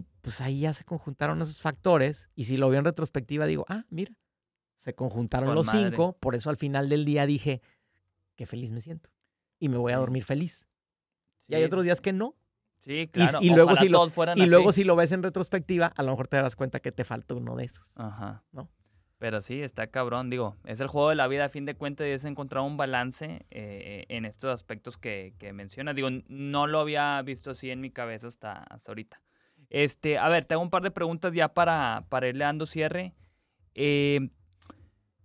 y, pues ahí ya se conjuntaron esos factores. Y si lo veo en retrospectiva, digo, ah, mira, se conjuntaron Con los madre. cinco. Por eso al final del día dije, qué feliz me siento. Y me voy a Sí. dormir feliz. y hay Sí, otros sí, días sí. que no. Sí, claro. y luego si lo- Y luego si lo ves en retrospectiva, a lo mejor te darás cuenta que te falta uno de esos. Ajá. ¿no? Pero sí, está cabrón. Digo, es el juego de la vida a fin de cuentas y es encontrar un balance eh, en estos aspectos que, que mencionas. Digo, no lo había visto así en mi cabeza hasta, hasta ahorita. Este, a ver, te hago un par de preguntas ya para, para irle dando cierre. Eh,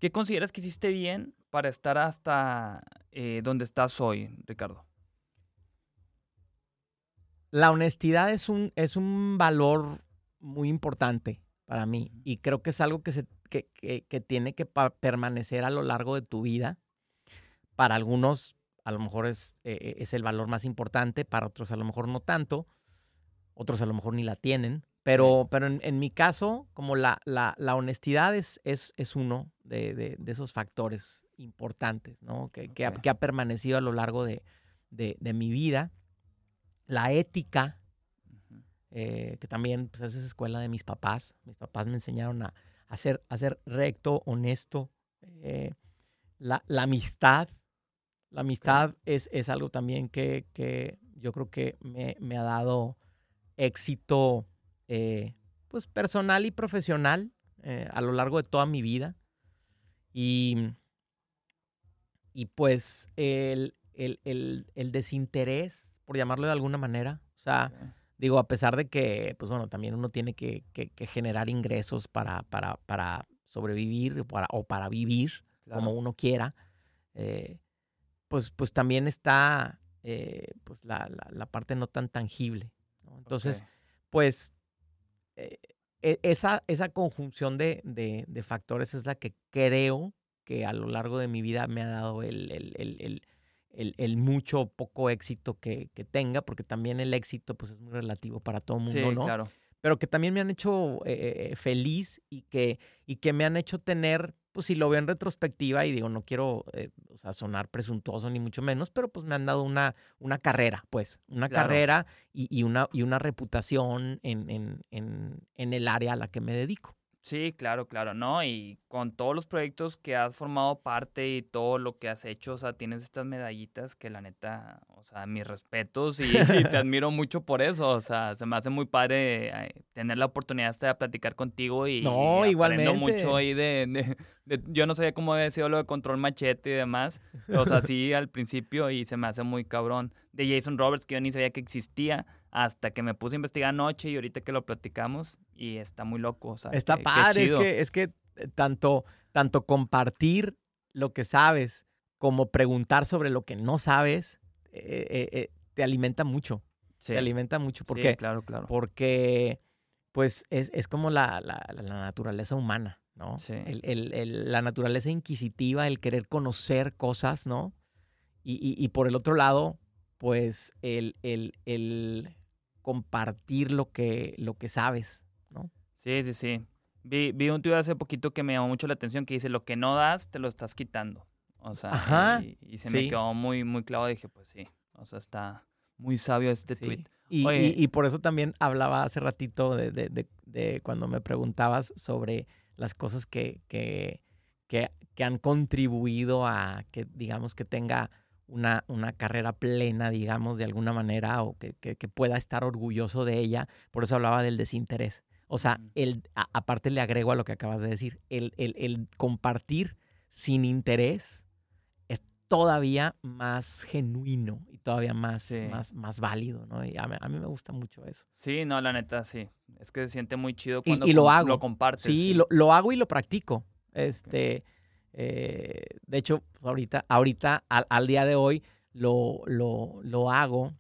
¿Qué consideras que hiciste bien para estar hasta eh, donde estás hoy, Ricardo? La honestidad es un, es un valor muy importante para mí y creo que es algo que, se, que, que- que tiene que permanecer a lo largo de tu vida. Para algunos a lo mejor es, eh, es el valor más importante, para otros a lo mejor no tanto, otros a lo mejor ni la tienen, pero, pero en, en mi caso, como la, la, la honestidad es, es, es uno de, de- de esos factores importantes, ¿no? Que, que ha, Ok. que ha permanecido a lo largo de, de- mi vida. La ética, eh, que también pues, es esa escuela de mis papás. Mis papás me enseñaron a, a ser, a ser recto, honesto. eh, la, la amistad. La amistad es, es algo también que, que yo creo que me, me ha dado éxito eh, pues personal y profesional eh, a lo largo de toda mi vida. Y, y pues el, el- el- el desinterés, por llamarlo de alguna manera, o sea. Digo, a pesar de que, pues bueno, también uno tiene que, que- que generar ingresos para, para, para sobrevivir o para, o para vivir como uno quiera, eh, pues, pues también está eh, pues la, la- la parte no tan tangible. ¿no? Entonces, pues eh, e, esa, esa conjunción de, de, de, factores es la que creo que a lo largo de mi vida me ha dado el, el, el, el mucho o poco éxito que, que, tenga, porque también el éxito pues, es muy relativo para todo el mundo, sí, ¿no? claro. Pero que también me han hecho eh, feliz y que, y que me han hecho tener pues si lo veo en retrospectiva y digo, no quiero eh, o sea, sonar presuntuoso ni mucho menos, pero pues me han dado una, una carrera, pues, una Claro. carrera y, y una, y una reputación en, en, en, en el área a la que me dedico. Sí, claro, claro, ¿no? Y con todos los proyectos que has formado parte y todo lo que has hecho, o sea, tienes estas medallitas que la neta, o sea, mis respetos y, y te <laughs> admiro mucho por eso, o sea, se me hace muy padre eh, tener la oportunidad hasta de platicar contigo y, No, y aprendo igualmente. mucho ahí de, de- de- yo no sabía cómo había sido lo de control machete y demás, o sea, <laughs> sí al principio y se me hace muy cabrón. De Jason Roberts que yo ni sabía que existía hasta que me puse a investigar anoche y ahorita que lo platicamos y está muy loco, o sea, Está padre, es que, es que eh, tanto, tanto compartir lo que sabes como preguntar sobre lo que no sabes, eh, eh, eh, te alimenta mucho, Sí, te alimenta mucho, sí, porque, claro, claro. porque pues es, es como la, la- la naturaleza humana, ¿no? Sí. El- el- el- la naturaleza inquisitiva, el querer conocer cosas, ¿no? Y, y- y por el otro lado, pues el compartir lo que, lo que sabes, ¿no? Sí, sí, sí. Vi, vi un tuit hace poquito que me llamó mucho la atención que dice, lo que no das, te lo estás quitando. O sea, Ajá, y, y se me quedó muy, muy claro. Dije, pues sí, o sea, está muy sabio este Sí. tweet. Y- y por eso también hablaba hace ratito de, de- de- de cuando me preguntabas sobre las cosas que, que, que- que han contribuido a que, digamos, que tenga una, una carrera plena, digamos, de alguna manera, o que, que- que pueda estar orgulloso de ella. Por eso hablaba del desinterés. O sea, el, a- aparte le agrego a lo que acabas de decir, el, el- el compartir sin interés es todavía más genuino y todavía más, Sí. más, más válido, ¿no? Y a, mí- a mí me gusta mucho eso. Sí, no, la neta, sí. Es que se siente muy chido cuando y lo hago. lo compartes. Sí, Lo, lo hago y lo practico. Este, eh, de hecho, pues, ahorita, ahorita al, al día de hoy, lo, lo, lo hago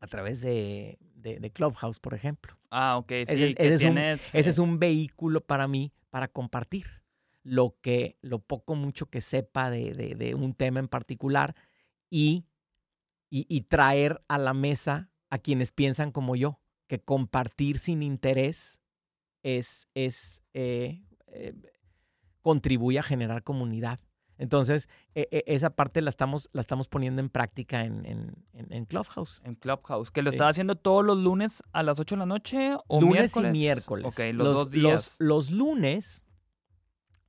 a través de, de- de Clubhouse, por ejemplo. Ah, ok, sí, Ese es- que ese es un-. Ese eh, es un vehículo para mí para compartir lo que, lo poco mucho que sepa de, de- de un tema en particular y, y, y traer a la mesa a quienes piensan como yo, que compartir sin interés es, es eh, eh, contribuye a generar comunidad. Entonces, e- e- esa parte la estamos, la estamos poniendo en práctica en, en, en- Clubhouse. En Clubhouse, que lo Sí. estaba haciendo todos los lunes a las 8 de la noche o lunes miércoles. y miércoles. Ok, los, dos días. Los, los lunes,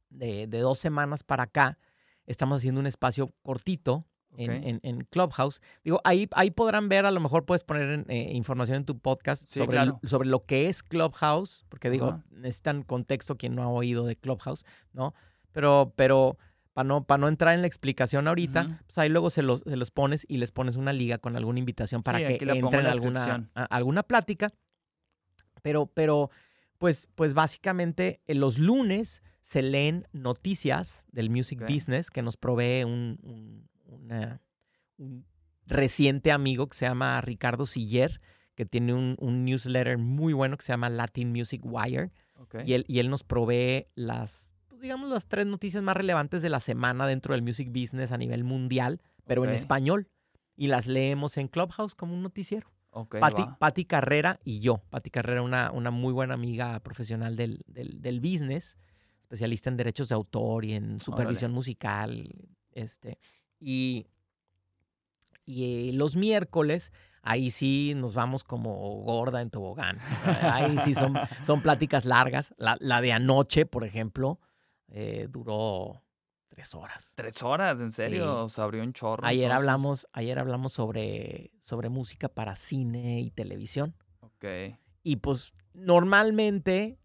de, de dos semanas para acá, estamos haciendo un espacio cortito en, en- en Clubhouse. Digo, ahí, ahí podrán ver, a lo mejor puedes poner en, eh, información en tu podcast Sí, sobre, claro. sobre lo que es Clubhouse, porque digo, Ajá. necesitan contexto quien no ha oído de Clubhouse, ¿no? Pero, pero para no, para no entrar en la explicación ahorita, Ujú. pues ahí luego se los, se los pones y les pones una liga con alguna invitación para Sí, que en entren a alguna, a- alguna plática. Pero, pero, pues, pues básicamente eh, los lunes se leen noticias del music Ok. business que nos provee un, un- una- un reciente amigo que se llama Ricardo Siller, que tiene un, un newsletter muy bueno que se llama Latin Music Wire. Y él, y él nos provee las, pues, digamos, las tres noticias más relevantes de la semana dentro del music business a nivel mundial, pero en español. Y las leemos en Clubhouse como un noticiero. Ok, Pati, va. Pati Carrera y yo. Pati Carrera, una, una muy buena amiga profesional del, del, del business, especialista en derechos de autor y en supervisión musical. Este, y, y los miércoles, ahí sí nos vamos como gorda en tobogán. Ahí sí son, son pláticas largas. La, la de anoche, por ejemplo, eh, duró tres horas. Tres horas, en serio. Sí. O sea, abrió un chorro. Ayer entonces. hablamos, ayer hablamos sobre, sobre música para cine y televisión. Ok. Y pues normalmente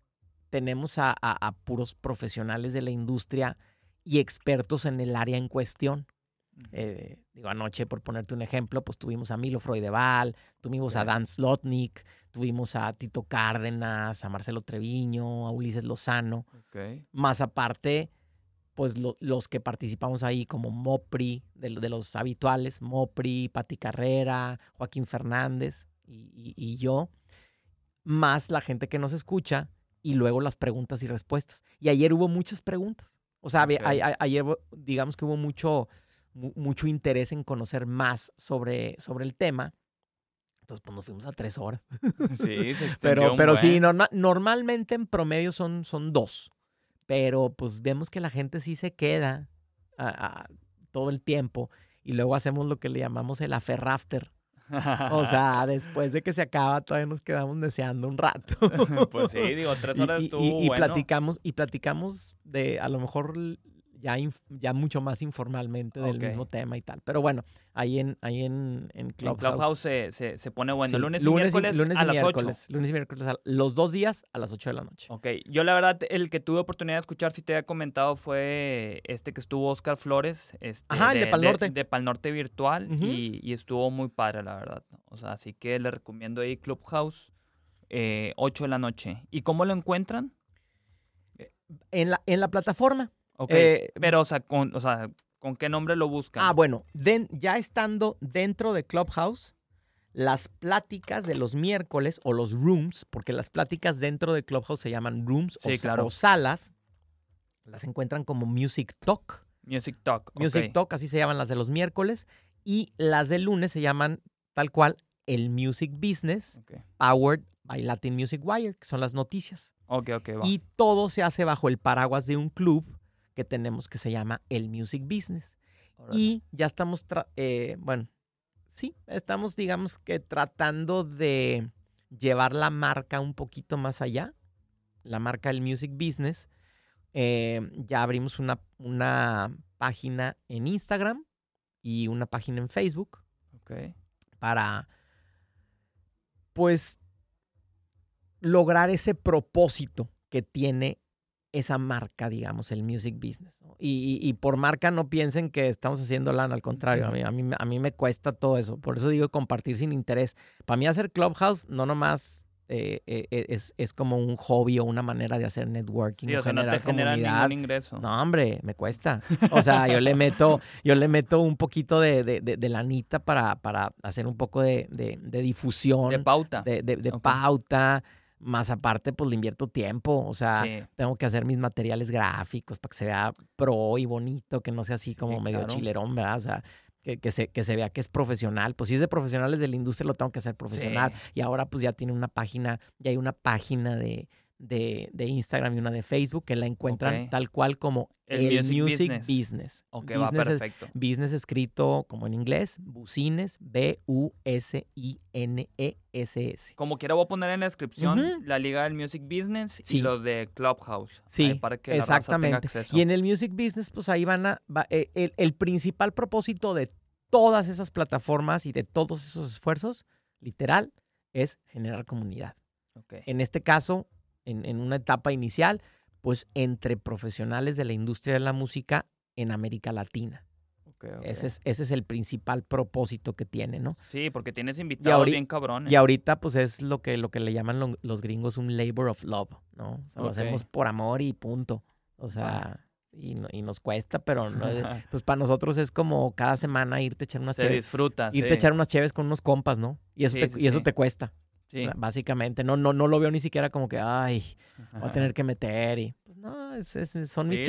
tenemos a, a- a puros profesionales de la industria y expertos en el área en cuestión. Eh, digo, anoche, por ponerte un ejemplo, pues tuvimos a Milo Freudeval, tuvimos a. Dan Slotnick, tuvimos a Tito Cárdenas, a Marcelo Treviño, a Ulises Lozano, más aparte, pues lo- los que participamos ahí como Mopri, de, lo- de los habituales, Mopri, Pati Carrera, Joaquín Fernández y, y- y yo, más la gente que nos escucha, y luego las preguntas y respuestas. Y ayer hubo muchas preguntas. O sea, a- a- ayer digamos que hubo mucho, mu- mucho interés en conocer más sobre, sobre el tema. Entonces, pues nos fuimos a tres horas. Sí, se <laughs> Pero, pero sí, norma- normalmente en promedio son, son dos. Pero pues vemos que la gente sí se queda a- a- todo el tiempo. Y luego hacemos lo que le llamamos el aferrafter. O sea, después de que se acaba, todavía nos quedamos deseando un rato. <laughs> pues sí, digo, tres <laughs> horas y, estuvo y- y bueno. platicamos, y platicamos de a lo mejor ya, ya mucho más informalmente del mismo tema y tal. Pero bueno, ahí en, ahí en, en En Clubhouse. Clubhouse se, se, se pone bueno. sí, lunes, y miércoles lunes a y las 8. miércoles, Lunes y miércoles, a- los dos días a las 8 de la noche. Ok, yo la verdad, el que tuve oportunidad de escuchar, si te había comentado, fue este que estuvo Oscar Flores. Este, Ajá, el de Pal Norte. De, Pal Norte Virtual y, y estuvo muy padre, la verdad. O sea, así que le recomiendo ahí Clubhouse, eh, 8 de la noche. ¿Y cómo lo encuentran? En la, en la plataforma. Ok, Eh, pero o sea, con, o sea, ¿con qué nombre lo buscan? Ah, bueno, den- ya estando dentro de Clubhouse, las pláticas de los miércoles o los rooms, porque las pláticas dentro de Clubhouse se llaman rooms o, Sí, sa- claro. o salas, las encuentran como Music Talk. Music Talk. Music Talk, así se llaman las de los miércoles. Y las de lunes se llaman tal cual el Music Business, Ok, powered by Latin Music Wire, que son las noticias. ok, ok, va. Y todo se hace bajo el paraguas de un club que tenemos que se llama el Music Business. Y ya estamos, eh, bueno, sí, estamos, digamos que tratando de llevar la marca un poquito más allá, la marca del Music Business. Eh, ya abrimos una, una página en Instagram y una página en Facebook Ok. para, pues, lograr ese propósito que tiene esa marca, digamos, el music business. ¿no? Y, y- y por marca no piensen que estamos haciendo lana, al contrario, a mí, a, mí, me- a mí me cuesta todo eso. Por eso digo compartir sin interés. Para mí hacer Clubhouse no nomás eh, eh, eh, es, es como un hobby o una manera de hacer networking Sí, o o sea, no te generar genera comunidad. ningún ingreso. No, hombre, me cuesta. <laughs> O sea, yo le meto, yo le meto un poquito de, de, de- de lanita para, para hacer un poco de, difusión, De pauta. de, de- de Ok. pauta. Más aparte, pues le invierto tiempo. O sea, sí. tengo que hacer mis materiales gráficos para que se vea pro y bonito, que no sea así como Sí, medio claro. chilerón, ¿verdad? O sea, que, que se, que se vea que es profesional. Pues si es de profesionales de la industria, lo tengo que hacer profesional. Sí. Y ahora pues ya tiene una página, ya hay una página de, de, de Instagram y una de Facebook que la encuentran tal cual como El el, Music Music, Business. Business. Ok, va es- perfecto. Business escrito como en inglés, Bucines, B-U-S-I-N-E-S-S. Como quiera voy a poner en la descripción la liga del Music Business y los de Clubhouse. Sí, ahí para que la raza tenga exactamente. acceso. Y en el Music Business, pues ahí van a. va- eh, el, el principal propósito de todas esas plataformas y de todos esos esfuerzos, literal, es generar comunidad. Ok. En este caso, en, en una etapa inicial, pues entre profesionales de la industria de la música en América Latina. Ese, es, ese es el principal propósito que tiene, ¿no? Sí, porque tienes invitados bien cabrones. Y ahorita, pues es lo que, lo que le llaman lo- los gringos un labor of love, ¿no? O sea, lo Ok. hacemos por amor y punto. O sea, y, y nos cuesta, pero no es- <laughs> pues para nosotros es como cada semana irte a echar unas Se cheves. disfruta. Irte sí. a echar unas cheves con unos compas, ¿no? Y eso, Sí, te, sí, y eso te cuesta, Sí. básicamente. No, no, no lo veo ni siquiera como que, ay, voy a tener que meter y... Pues no, es- es- son mis Sí,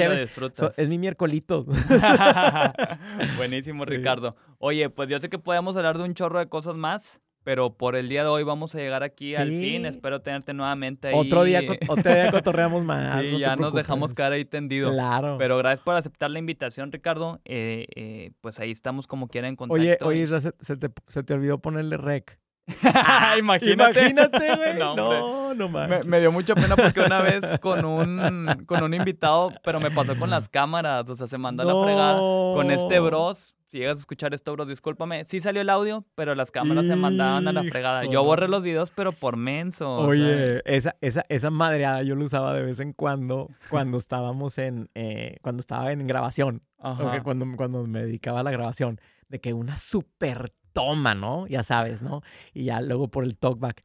so- es mi miércolito. <laughs> Buenísimo, <laughs> Sí. Ricardo. Oye, pues yo sé que podemos hablar de un chorro de cosas más, pero por el día de hoy vamos a llegar aquí al fin. Espero tenerte nuevamente ahí. otro, día, <laughs> otro día cotorreamos más. Sí, no ya nos dejamos caer ahí tendido. Claro. Pero gracias por aceptar la invitación, Ricardo. Eh, eh, pues ahí estamos como quiera en contacto. Oye, oye, se te, se te olvidó ponerle rec. <laughs> imagínate. Imagínate, güey. <laughs> No, no, no, Me, manches. me dio mucha pena porque una vez con un, con un invitado, pero me pasó con las cámaras, o sea, se mandó a la fregada con este No. bros. Si llegas a escuchar esto, bros, discúlpame. Sí salió el audio, pero las cámaras se mandaban a la fregada. Yo borré los videos, pero por menso. Oye, esa, esa, esa madreada yo la usaba de vez en cuando cuando estábamos en, eh, cuando estaba en grabación. Ajá. cuando, cuando me dedicaba a la grabación. De que una super toma, ¿no? Ya sabes, ¿no? Y ya luego por el talkback.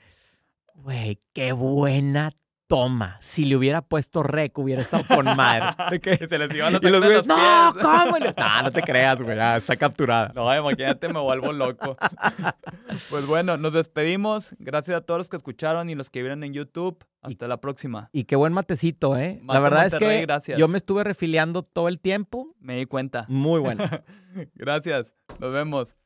Güey, qué buena toma, si le hubiera puesto rec, hubiera estado con madre. <laughs> De se les iban los y los güeyes, no, pies". <laughs> ¿cómo? No, no te creas, güey, ya está capturada. No, imagínate, me vuelvo loco. <laughs> Pues bueno, nos despedimos. Gracias a todos los que escucharon y los que vieron en YouTube. Hasta la próxima. Y qué buen matecito, ¿eh? La verdad es Monterrey, que gracias. yo me estuve refiliando todo el tiempo. Me di cuenta. Muy bueno. Gracias. Nos vemos.